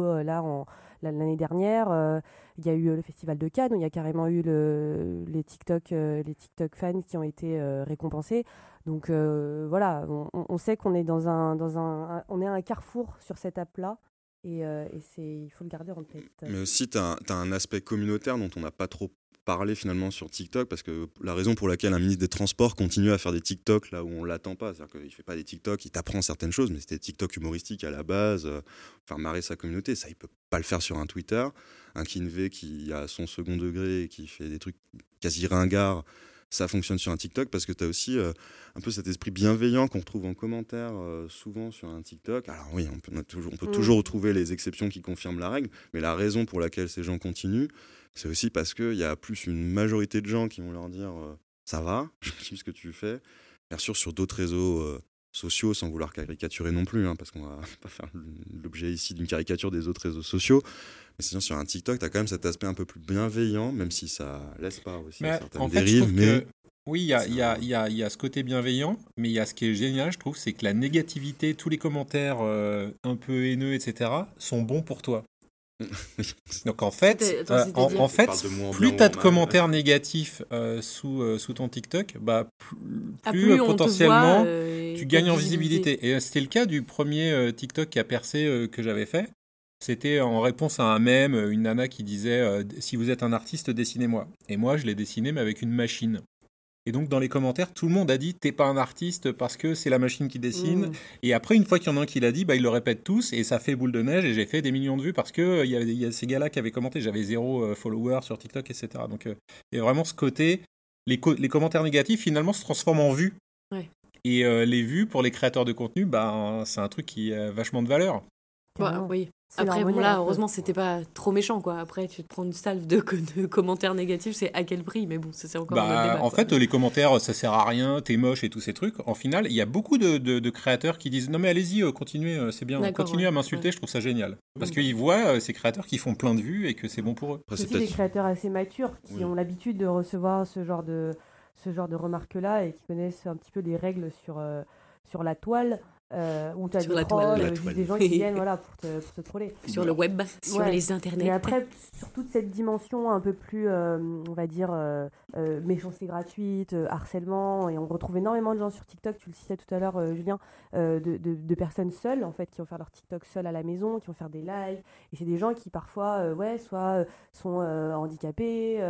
le, là en l'année dernière. Il y a eu le festival de Cannes où il y a carrément eu le, les TikTok les TikTok fans qui ont été récompensés. Donc voilà, on, sait qu'on est dans un dans un, on est un carrefour sur cette app là et, euh, il faut le garder en tête. Mais aussi, tu as, un aspect communautaire dont on n'a pas trop parlé finalement sur TikTok, parce que la raison pour laquelle un ministre des Transports continue à faire des TikTok là où on l'attend pas, c'est-à-dire qu'il fait pas des TikTok, il t'apprend certaines choses, mais c'était TikTok humoristique à la base, euh, faire marrer sa communauté, ça il peut pas le faire sur un Twitter. Un Kinvé qui a son second degré et qui fait des trucs quasi ringards, ça fonctionne sur un TikTok parce que tu as aussi euh, un peu cet esprit bienveillant qu'on retrouve en commentaire euh, souvent sur un TikTok. Alors oui, on peut, toujours, on peut mm. toujours retrouver les exceptions qui confirment la règle, mais la raison pour laquelle ces gens continuent, c'est aussi parce qu'il y a plus une majorité de gens qui vont leur dire euh, ça va, je kiffe ce que tu fais. Bien sûr, sur d'autres réseaux sociaux, sans vouloir caricaturer non plus, hein, parce qu'on va pas faire l'objet ici d'une caricature des autres réseaux sociaux. Mais sinon, sur un TikTok, tu as quand même cet aspect un peu plus bienveillant, même si ça laisse pas aussi certaines dérives. Mais... Oui, il y a, y, a, y, a, y a, ce côté bienveillant, mais il y a ce qui est génial, je trouve, c'est que la négativité, tous les commentaires euh, un peu haineux, etc., sont bons pour toi. Donc en fait, euh, en, fait plus tu as de commentaires négatifs euh, sous, sous ton TikTok, bah, ah, plus, potentiellement tu gagnes en visibilité. Et c'était le cas du premier TikTok qui a percé que j'avais fait. C'était en réponse à un mème, une nana qui disait Si vous êtes un artiste, dessinez-moi. Et moi, je l'ai dessiné, mais avec une machine. Et donc dans les commentaires, tout le monde a dit t'es pas un artiste parce que c'est la machine qui dessine. Mmh. Et après, une fois qu'il y en a un qui l'a dit, bah, ils le répètent tous et ça fait boule de neige. Et j'ai fait des millions de vues parce que euh, il y, a ces gars-là qui avaient commenté. J'avais zéro euh, follower sur TikTok, etc. Donc euh, il y a vraiment ce côté, les, les, commentaires négatifs finalement se transforment en vues. Et les vues pour les créateurs de contenu, bah, c'est un truc qui a vachement de valeur. Bah, oui. Après, bon, là, heureusement, c'était pas trop méchant, quoi. Après, tu te prends une salve de, commentaires négatifs, c'est à quel prix? Mais bon, c'est encore bah, débat, En fait, les commentaires, ça sert à rien, t'es moche et tous ces trucs. En final, il y a beaucoup de, créateurs qui disent Non, mais allez-y, euh, continuez, euh, c'est bien. Continuez à m'insulter, je trouve ça génial. Parce mm. qu'ils voient euh, ces créateurs qui font plein de vues et que c'est bon pour eux. C'est des créateurs assez matures qui ont l'habitude de recevoir ce genre de, ce genre de remarques-là et qui connaissent un petit peu les règles sur, sur la toile euh, où tu as des, la trolls, euh, des gens qui viennent voilà, pour, te, pour te troller. Sur le web, sur les internets. Et après, sur toute cette dimension un peu plus, euh, on va dire, euh, euh méchanceté gratuite, harcèlement, et on retrouve énormément de gens sur TikTok, tu le citais tout à l'heure, Julien, de, de, de, personnes seules, en fait, qui vont faire leur TikTok seules à la maison, qui vont faire des lives. Et c'est des gens qui, parfois, ouais, soit sont handicapés,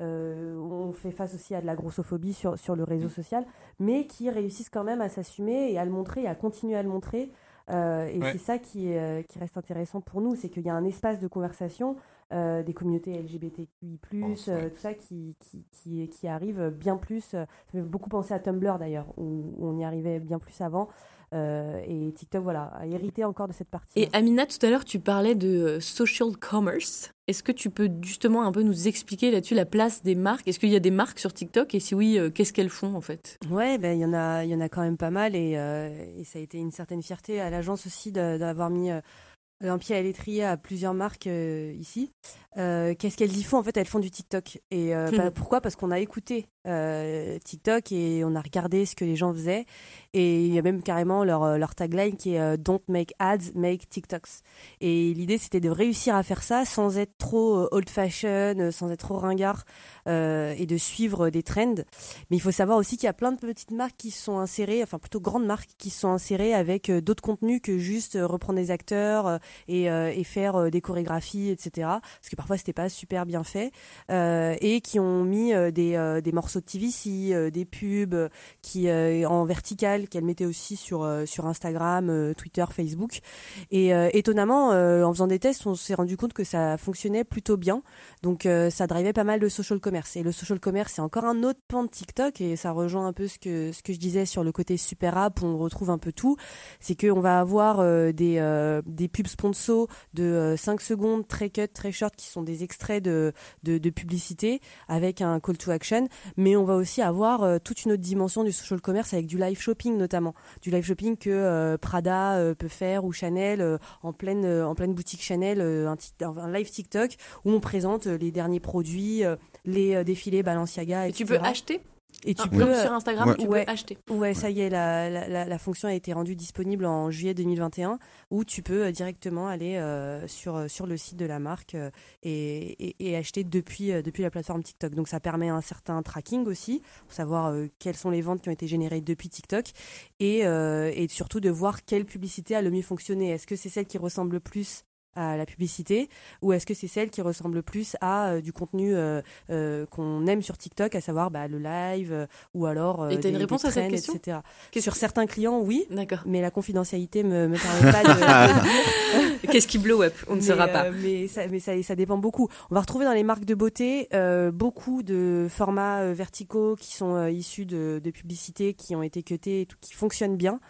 euh, on fait face aussi à de la grossophobie sur, sur le réseau social, mais qui réussissent quand même à s'assumer et à le montrer et à continuer à le montrer. Euh, et c'est ça qui, euh, qui reste intéressant pour nous, c'est qu'il y a un espace de conversation des communautés LGBTQI+, tout ça qui, qui, qui, qui, arrive bien plus. Ça fait beaucoup penser à Tumblr d'ailleurs, où on y arrivait bien plus avant. Euh, et TikTok, voilà, a hérité encore de cette partie. Et Amina, tout à l'heure, tu parlais de euh, social commerce. Est-ce que tu peux justement un peu nous expliquer là-dessus la place des marques? Est-ce qu'il y a des marques sur TikTok? Et si oui, euh, qu'est-ce qu'elles font en fait? Ouais, ben il y en a, il y en a quand même pas mal et, et, ça a été une certaine fierté à l'agence aussi d'avoir mis un pied à l'étrier à plusieurs marques ici. Qu'est-ce qu'elles y font? En fait, elles font du TikTok. Et bah, pourquoi? Parce qu'on a écouté TikTok et on a regardé ce que les gens faisaient. Et il y a même carrément leur, euh, leur tagline qui est euh, Don't make ads, make TikToks. Et l'idée, c'était de réussir à faire ça sans être trop euh, old-fashioned, sans être trop ringard euh, et de suivre des trends. Mais il faut savoir aussi qu'il y a plein de petites marques qui sont insérées, enfin plutôt grandes marques qui sont insérées avec d'autres contenus que juste reprendre des acteurs et, et faire des chorégraphies, etc. Parce que parfois, c'était pas super bien fait. et qui ont mis des, des morceaux de TVC, des pubs qui en vertical qu'elle mettait aussi sur, euh, sur Instagram, euh, Twitter, Facebook. Et euh, étonnamment, en faisant des tests, on s'est rendu compte que ça fonctionnait plutôt bien. Donc ça drivait pas mal de social commerce. Et le social commerce, c'est encore un autre pan de TikTok et ça rejoint un peu ce que, ce que je disais sur le côté super app où on retrouve un peu tout. C'est qu'on va avoir des, des pubs sponsors de 5 secondes, très cut, très short, qui sont des extraits de, de publicité avec un call to action. Mais on va aussi avoir toute une autre dimension du social commerce avec du live shopping notamment, du live shopping que euh, Prada euh, peut faire ou Chanel euh, en pleine en pleine boutique Chanel, un, un, live TikTok où on présente les derniers produits, les défilés Balenciaga. Et tu peux acheter? Et tu Ah, peux, comme sur Instagram, ouais. tu Ouais. peux acheter. Ouais, ça y est, la, la, fonction a été rendue disponible en juillet 2021 où tu peux euh, directement aller euh, sur, euh, sur le site de la marque euh, et, et- et acheter depuis, euh, depuis la plateforme TikTok. Donc ça permet un certain tracking aussi pour savoir euh, quelles sont les ventes qui ont été générées depuis TikTok et, euh, et surtout de voir quelle publicité a le mieux fonctionné. Est-ce que c'est celle qui ressemble le plus à la publicité ou est-ce que c'est celle qui ressemble le plus à euh, du contenu euh, euh, qu'on aime sur TikTok, à savoir bah, le live euh, ou alors euh, Et t'as une des réponse à cette question etc. Sur certains clients, oui, D'accord. mais la confidentialité me, me permet pas de. Qu'est-ce qui blow up? On ne Mais, saura euh, pas. mais ça, mais ça, ça dépend beaucoup. On va retrouver dans les marques de beauté euh, beaucoup de formats euh, verticaux qui sont euh, issus de, de publicités qui ont été cutés et tout, qui fonctionnent bien.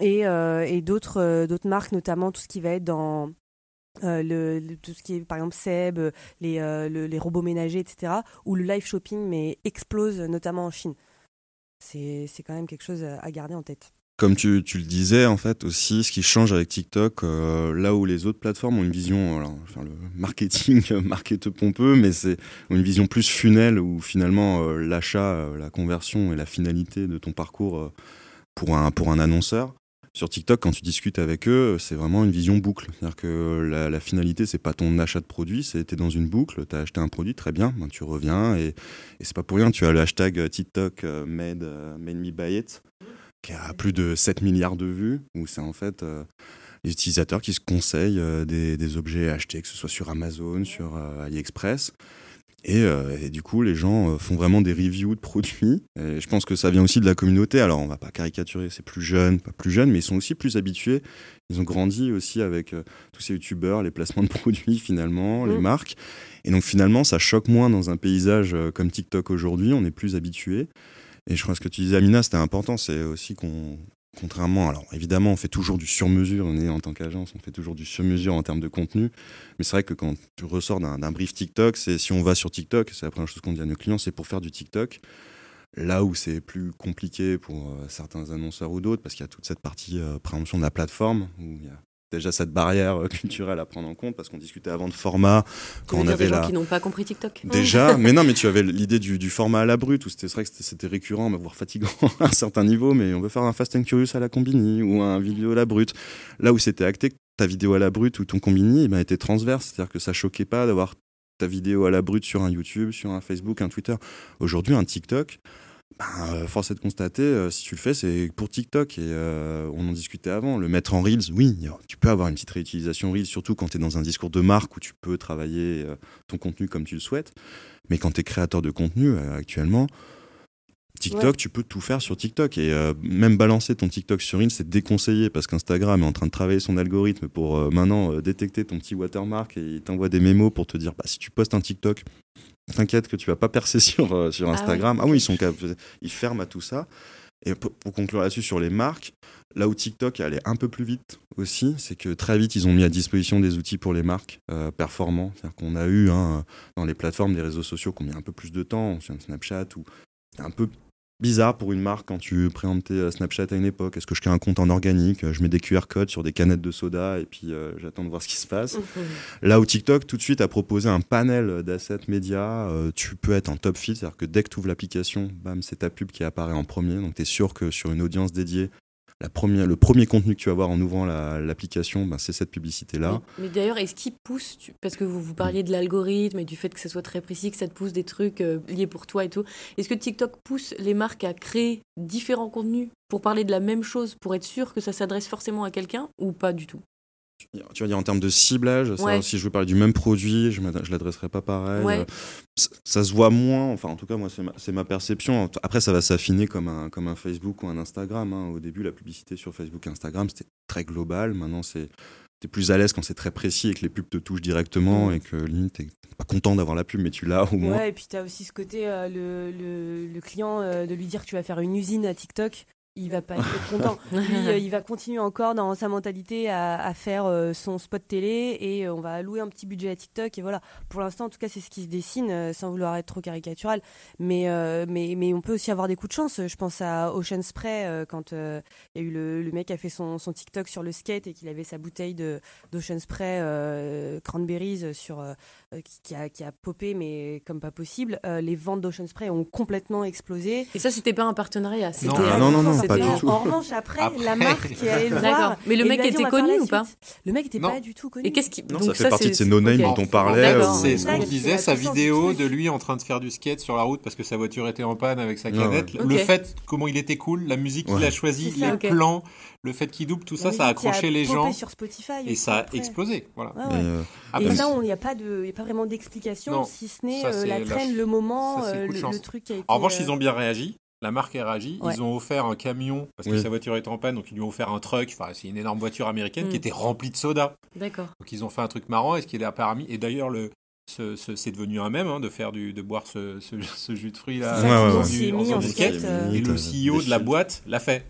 Et, euh, et d'autres euh, d'autres marques, notamment tout ce qui va être dans euh, le, tout ce qui est par exemple Seb, euh, les, euh, le- les robots ménagers, etc. Où le live shopping mais explose, notamment en Chine. C'est quand même quelque chose à garder en tête. Comme tu, tu le disais, en fait, aussi, ce qui change avec TikTok, là où les autres plateformes ont une vision, alors, enfin, le marketing markete pompeux, mais c'est une vision plus funnel où finalement l'achat, la conversion et la finalité de ton parcours pour, un, pour un annonceur. Sur TikTok, quand tu discutes avec eux, c'est vraiment une vision boucle. C'est-à-dire que la, la finalité, c'est pas ton achat de produit, c'est t'es dans une boucle, tu as acheté un produit, très bien, ben, tu reviens et, et c'est pas pour rien, tu as le hashtag euh, TikTok euh, made, euh, made me buy it qui a plus de 7 milliards de vues, où c'est en fait les utilisateurs qui se conseillent des, objets à acheter, que ce soit sur Amazon, sur AliExpress. Et, euh, et du coup, les gens euh, font vraiment des reviews de produits. Et je pense que ça vient aussi de la communauté. Alors, on va pas caricaturer, c'est plus jeune, pas plus jeune, mais ils sont aussi plus habitués. Ils ont grandi aussi avec euh, tous ces youtubeurs, les placements de produits finalement, les Mm. marques. Et donc finalement, ça choque moins dans un paysage comme TikTok aujourd'hui. On est plus habitué. Et je crois que ce que tu disais, Amina, c'était important. C'est aussi qu'on, contrairement, alors évidemment, on fait toujours du sur-mesure. On est en tant qu'agence, on fait toujours du sur-mesure en termes de contenu. Mais c'est vrai que quand tu ressors d'un, brief TikTok, c'est si on va sur TikTok, c'est la première chose qu'on dit à nos clients, c'est pour faire du TikTok. Là où c'est plus compliqué pour euh, certains annonceurs ou d'autres, parce qu'il y a toute cette partie euh, préemption de la plateforme, où il y a déjà cette barrière euh, culturelle à prendre en compte, parce qu'on discutait avant de format, quand on avait des gens qui n'ont pas compris TikTok Déjà, mais non, mais tu avais l'idée du, du format à la brute, où c'était vrai que c'était- récurrent, mais voire fatigant à un certain niveau, mais on veut faire un Fast and Curious à la Combini ou un vidéo à la brute. Là où c'était acté, que ta vidéo à la brute ou ton Combini eh ben, était transverse, c'est-à-dire que ça choquait pas d'avoir ta vidéo à la brute sur un YouTube, sur un Facebook, un Twitter. Aujourd'hui, un TikTok, ben, euh, force est de constater, euh, si tu le fais, c'est pour TikTok. Et euh, on en discutait avant. Le mettre en Reels, oui, tu peux avoir une petite réutilisation Reels, surtout quand tu es dans un discours de marque où tu peux travailler euh, ton contenu comme tu le souhaites. Mais quand tu es créateur de contenu, actuellement, TikTok, Ouais. tu peux tout faire sur TikTok. Et euh, même balancer ton TikTok sur Reels, c'est déconseillé parce qu'Instagram est en train de travailler son algorithme pour euh, maintenant euh, détecter ton petit watermark et il t'envoie des mémos pour te dire bah, si tu postes un TikTok, t'inquiète que tu vas pas percer sur, euh, sur Ah Instagram. Ah, oui, ils sont capables- ils ferment à tout ça. Et pour, pour conclure là-dessus sur les marques, là où TikTok est allé un peu plus vite aussi, c'est que très vite ils ont mis à disposition des outils pour les marques euh, performants. C'est-à-dire qu'on a eu hein, dans les plateformes des réseaux sociaux qui ont mis un peu plus de temps, sur Snapchat ou un peu bizarre pour une marque quand tu préemptais euh, Snapchat à une époque. Est-ce que je crée un compte en organique euh, Je mets des QR codes sur des canettes de soda et puis euh, j'attends de voir ce qui se passe. Là où TikTok tout de suite a proposé un panel d'assets médias, euh, tu peux être en top feed, c'est-à-dire que dès que tu ouvres l'application, bam, c'est ta pub qui apparaît en premier. Donc tu es sûr que sur une audience dédiée, le premier contenu que tu vas voir en ouvrant la- l'application, ben, c'est cette publicité-là. Mais, mais d'ailleurs, est-ce qu'il pousse, parce que vous, vous parliez de l'algorithme et du fait que ça soit très précis, que ça te pousse des trucs euh, liés pour toi et tout, est-ce que TikTok pousse les marques à créer différents contenus pour parler de la même chose, pour être sûr que ça s'adresse forcément à quelqu'un ou pas du tout? Tu vas dire en termes de ciblage, ça, Ouais. si je veux parler du même produit, je ne l'adresserai pas pareil. Ouais. Euh, ça, ça se voit moins, enfin en tout cas moi c'est ma, ma perception. Après ça va s'affiner comme un, comme un Facebook ou un Instagram. hein. Au début la publicité sur Facebook et Instagram c'était très global, maintenant c'est... T'es plus à l'aise quand c'est très précis et que les pubs te touchent directement Mm. et que limite t'es pas content d'avoir la pub mais tu l'as au moins. Ouais, et puis tu as aussi ce côté, euh, le, le, le client, euh, de lui dire que tu vas faire une usine à TikTok. Il va pas être content. Lui, euh, il va continuer encore dans sa mentalité à, à faire euh, son spot télé et euh, on va allouer un petit budget à TikTok et voilà. Pour l'instant, en tout cas, c'est ce qui se dessine, sans vouloir être trop caricatural. Mais, mais, mais on peut aussi avoir des coups de chance. Je pense à Ocean Spray quand il y a eu le, le mec qui a fait son, son TikTok sur le skate et qu'il avait sa bouteille de d'Ocean Spray cranberries sur qui, qui a qui a popé mais comme pas possible. Euh, les ventes d'Ocean Spray ont complètement explosé. Et ça, c'était pas un partenariat. C'était Non, non, non, non, c'était- pas du en, tout. en revanche, après, Après. la marque qui le voir. Mais le mec était connu ou pas. Le mec était Non. pas du tout connu. Et qu'est-ce qui Non, donc ça fait partie de ces no-name ok. dont on parlait. Où- C'est ce qu'on disait, sa vidéo de lui en train de faire du skate sur la route parce que sa voiture était en panne avec sa canette. Le fait, comment il était cool, la musique qu'il a choisie, les plans, le fait qu'il double, tout ça, ça a accroché les gens sur Spotify et ça a après. explosé. Voilà. Ouais, Et, ouais. euh, Et ça, il n'y a pas de, y a pas vraiment d'explication, si ce n'est euh, c'est la traîne, le moment, ça, c'est euh, le, le truc qui a été. En revanche, euh, ils ont bien réagi. La marque a réagi. Ouais. Ils ont offert un camion parce que Oui. sa voiture était en panne, donc ils lui ont offert un truck. Enfin, c'est une énorme voiture américaine Mm. qui était remplie de soda. D'accord. Donc ils ont fait un truc marrant et ce qui est permis. Et d'ailleurs, le, ce, ce- c'est devenu un même hein, de faire du, de boire ce, ce, ce jus de fruits là. C'est ça qu'ils en du en skate, euh, Et le CEO de la boîte l'a fait.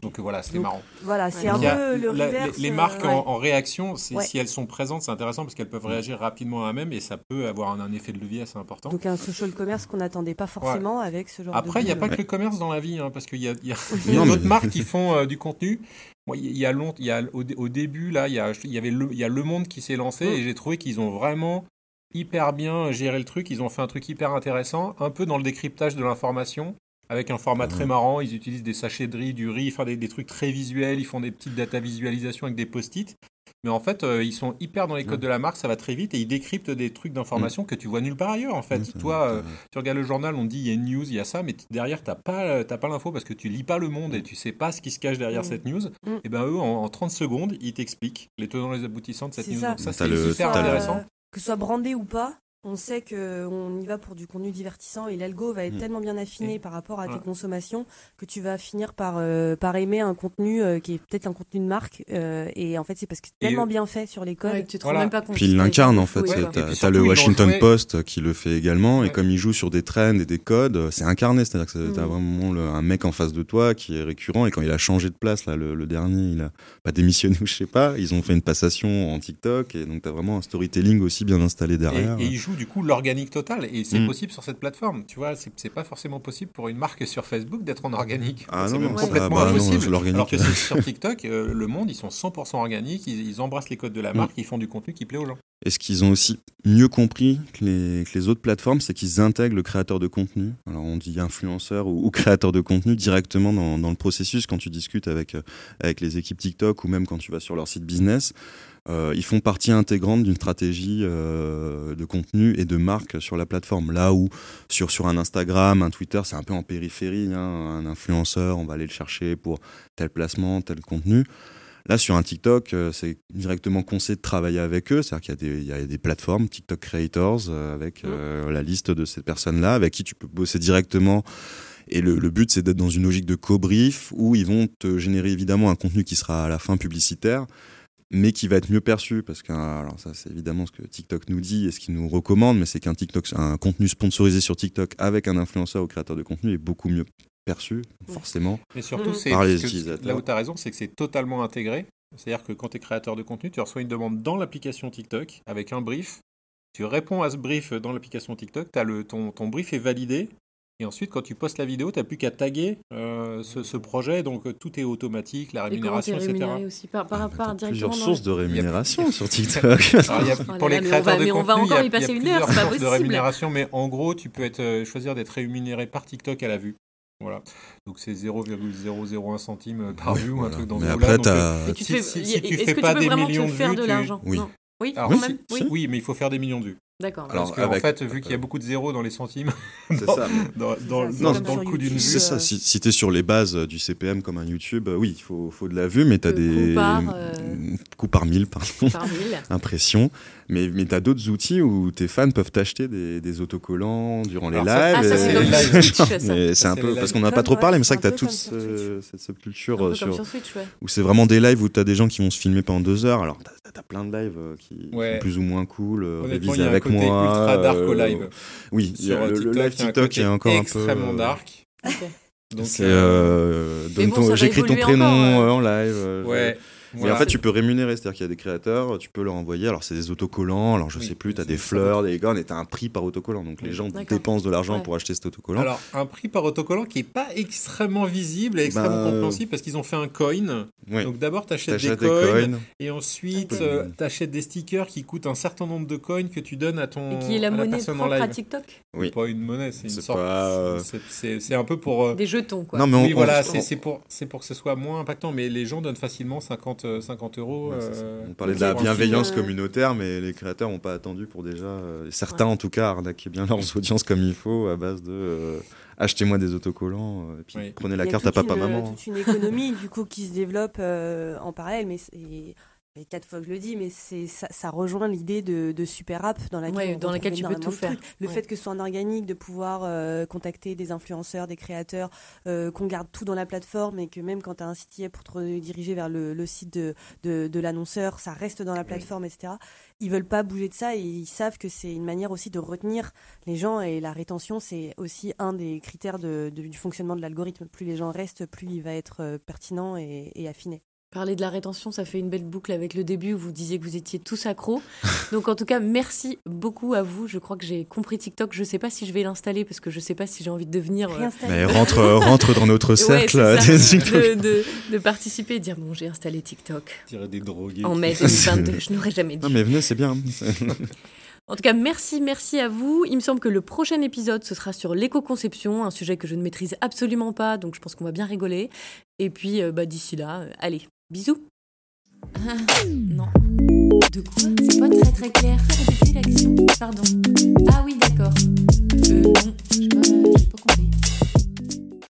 Donc voilà, c'était marrant. Voilà, c'est un il peu le la- reverse. les, les euh, marques ouais. en, en réaction, Ouais. si elles sont présentes, c'est intéressant parce qu'elles peuvent réagir rapidement à même et ça peut avoir un, un effet de levier assez important. Donc un social commerce qu'on n'attendait pas forcément avec ce genre Après, il de n'y a pas que le commerce dans la vie, hein, parce qu'il y a, il y a- il y a Non, d'autres marques qui font euh, du contenu. Moi, il y a long, il y a au, dé- au début là, il y a, il y avait le, il y a le Monde qui s'est lancé Mm. et j'ai trouvé qu'ils ont vraiment hyper bien géré le truc. Ils ont fait un truc hyper intéressant, un peu dans le décryptage de l'information. Avec un format très marrant, ils utilisent des sachets de riz, du riz, enfin des, des trucs très visuels, ils font des petites data visualisations avec des post-it. Mais en fait, euh, ils sont hyper dans les codes de la marque, ça va très vite et ils décryptent des trucs d'information que tu vois nulle part ailleurs en fait. Toi, euh, tu regardes le journal, on dit il y a une news, il y a ça, mais derrière, tu n'as pas, t'as pas l'info parce que tu lis pas le monde et tu sais pas ce qui se cache derrière Mm. cette news. Mm. Et ben eux, en, en 30 secondes, ils t'expliquent les tenants et les aboutissants de cette news. ça. Donc ça, c'est le- hyper le- intéressant. Euh, que ce soit brandé ou pas, on sait que on y va pour du contenu divertissant et l'algo va être Mm. tellement bien affiné Et- par rapport à Ouais. tes consommations que tu vas finir par, euh, par aimer un contenu euh, qui est peut-être un contenu de marque euh, et en fait c'est parce que c'est tellement bien fait sur les codes. Ouais, tu te Voilà. rends même pas compte. Puis il l'incarne en fait. ouais. T'as le Washington Post qui le fait également, et comme il joue sur des trends et des codes, euh, c'est incarné. C'est-à-dire que t'as Mm. vraiment le- un mec en face de toi qui est récurrent, et quand il a changé de place, là, le, le dernier, il a pas démissionné ou je sais pas, ils ont fait une passation en TikTok, et donc t'as vraiment un storytelling aussi bien installé Et, derrière. Du coup l'organique total. Et c'est Mm. possible sur cette plateforme. Tu vois, c'est c'est pas forcément possible pour une marque sur Facebook d'être en organique. Ah c'est même complètement bah impossible. Alors que sur TikTok, euh, le monde, ils sont 100% organiques. Ils, ils embrassent les codes de la Mm. marque. Ils font du contenu qui plaît aux gens. Et ce qu'ils ont aussi mieux compris que les, que les autres plateformes, c'est qu'ils intègrent le créateur de contenu. Alors on dit influenceur ou, ou créateur de contenu directement dans, dans le processus quand tu discutes avec, euh, avec les équipes TikTok ou même quand tu vas sur leur site business. Euh, ils font partie intégrante d'une stratégie euh, de contenu et de marque sur la plateforme. Là où sur, sur un Instagram, un Twitter, c'est un peu en périphérie. hein. Un influenceur, on va aller le chercher pour tel placement, tel contenu. Là, sur un TikTok, euh, c'est directement conseillé de travailler avec eux. C'est-à-dire qu'il y a des, il y a des plateformes, TikTok Creators, avec euh, la liste de ces personnes-là, avec qui tu peux bosser directement. Et le, le but, c'est d'être dans une logique de co-brief où ils vont te générer évidemment un contenu qui sera à la fin publicitaire, mais qui va être mieux perçu. Parce que, alors ça, c'est évidemment ce que TikTok nous dit et ce qu'il nous recommande, mais c'est qu'un TikTok, un contenu sponsorisé sur TikTok avec un influenceur ou créateur de contenu est beaucoup mieux perçu, forcément. Mais surtout, c'est Par les ce que- utilisateurs. là où tu as raison, c'est que c'est totalement intégré. C'est-à-dire que quand tu es créateur de contenu, tu reçois une demande dans l'application TikTok avec un brief. Tu réponds à ce brief dans l'application TikTok, as le, ton, ton brief est validé. Et ensuite, quand tu postes la vidéo, tu n'as plus qu'à taguer euh, ce, ce projet. Donc, euh, tout est automatique, la Et rémunération, etc. rémunéré aussi par, par, plusieurs dans sources de rémunération sur TikTok. Alors, y a- Oh là pour là, les mais on créateurs va- de mais on va contenu, il y a- encore y il y a passer une plusieurs heure, c'est pas sources de possible. rémunération, mais en gros, tu peux être, euh, choisir d'être rémunéré par TikTok à la vue. Voilà. Donc c'est 0,001 centime par vue ou un truc dans ce Mais goût-là. après, Donc, tu te Si- si- si tu est-ce fais que pas tu peux des vraiment millions de faire vues, de l'argent? Oui. Oui, alors, si- Oui. oui, mais il faut faire des millions de vues. D'accord. Alors, Parce avec- fait, vu qu'il y a beaucoup de zéros dans les centimes, C'est dans, ça. dans, le coût d'une vue, C'est ça, euh, si, si tu es sur les bases euh, du CPM comme un YouTube, euh, oui, il faut, faut de la vue, mais tu as Le des. coût par, euh, coût par mille, pardon, Par mille. impression. Mais, mais tu as d'autres outils où tes fans peuvent t'acheter des, des autocollants durant les Alors lives. Ah, ça, c'est et- ça. Un peu parce qu'on n'en a pas Comme, trop parlé, mais c'est vrai que tu as toute cette subculture euh, sur, comme sur Switch, ouais. où c'est vraiment des lives où tu as des gens qui vont se filmer pendant deux heures. Alors, tu as, plein de lives euh, qui sont plus ou moins cool, euh, révisés y a un avec côté moi. ultra dark au euh, live. Oui, Sur a le, le TikTok, live il y a un TikTok est encore un peu. extrêmement euh, dark. Donc, C'est euh, euh, bon, j'écris ton prénom encore, euh, en live. euh, je- ouais. Voilà. en fait, tu peux rémunérer, c'est-à-dire qu'il y a des créateurs, tu peux leur envoyer. Alors, c'est des autocollants, alors je Oui, sais plus, tu as des fleurs, des cornes, et tu as un prix par autocollant. Donc, les gens dépensent de l'argent Ouais. pour acheter cet autocollant. Alors, un prix par autocollant qui est pas extrêmement visible et extrêmement Bah, compréhensible parce qu'ils ont fait un coin. Donc d'abord, tu achètes des T'achètes des coins, coins. et ensuite, Ok. tu achètes des stickers qui coûtent un certain nombre de coins que tu donnes à ton Et qui est la à monnaie propre à. TikTok Oui. Pas une monnaie, c'est une sorte. pas, euh, c'est- un peu pour. euh, Des jetons, quoi. Non, mais on, oui, on- voilà, pour, c'est pour que ce soit moins impactant, mais les gens donnent facilement 50, euh, 50 euros. Ouais, c'est ça. euh, On parlait de la bienveillance euh, communautaire, mais les créateurs n'ont pas attendu pour déjà, euh, certains en tout cas, arnaquer bien leurs audiences comme il faut à base de euh, achetez-moi des autocollants, euh, et puis Oui. prenez la Il y a carte à toute papa une- maman. toute une économie du coup qui se développe euh, en parallèle, mais et quatre fois que je le dis, mais c'est ça, ça rejoint l'idée de, de super app dans laquelle, Ouais, dans laquelle tu peux tout faire. Le Ouais. fait que ce soit en organique, de pouvoir euh, contacter des influenceurs, des créateurs, euh, qu'on garde tout dans la plateforme et que même quand tu as un site web pour te rediriger vers le, le site de, de, de l'annonceur, ça reste dans la plateforme, etc. Ils veulent pas bouger de ça et ils savent que c'est une manière aussi de retenir les gens et la rétention, c'est aussi un des critères du fonctionnement de l'algorithme. Plus les gens restent, plus il va être euh, pertinent et, et affiné. Parler de la rétention, ça fait une belle boucle avec le début où vous disiez que vous étiez tous accros. Donc en tout cas, merci beaucoup à vous. Je crois que j'ai compris TikTok. Je sais pas si je vais l'installer parce que je sais pas si j'ai envie de devenir. euh. Mais rentre, rentre dans notre cercle. ça, TikTok. de, de- de participer et dire bon, j'ai installé TikTok tirer des drogués. en mai 2022. Je n'aurais jamais dû. Non mais venez, c'est bien. En tout cas, merci, merci à vous. Il me semble que le prochain épisode, ce sera sur l'éco-conception, un sujet que je ne maîtrise absolument pas, donc je pense qu'on va bien rigoler. Et puis, euh, bah, d'ici là, euh, allez, Bisous. Ah, non. De quoi C'est pas très très clair. Répétez la question. Pardon. Ah oui, d'accord. Euh, non, j'ai pas, pas compris.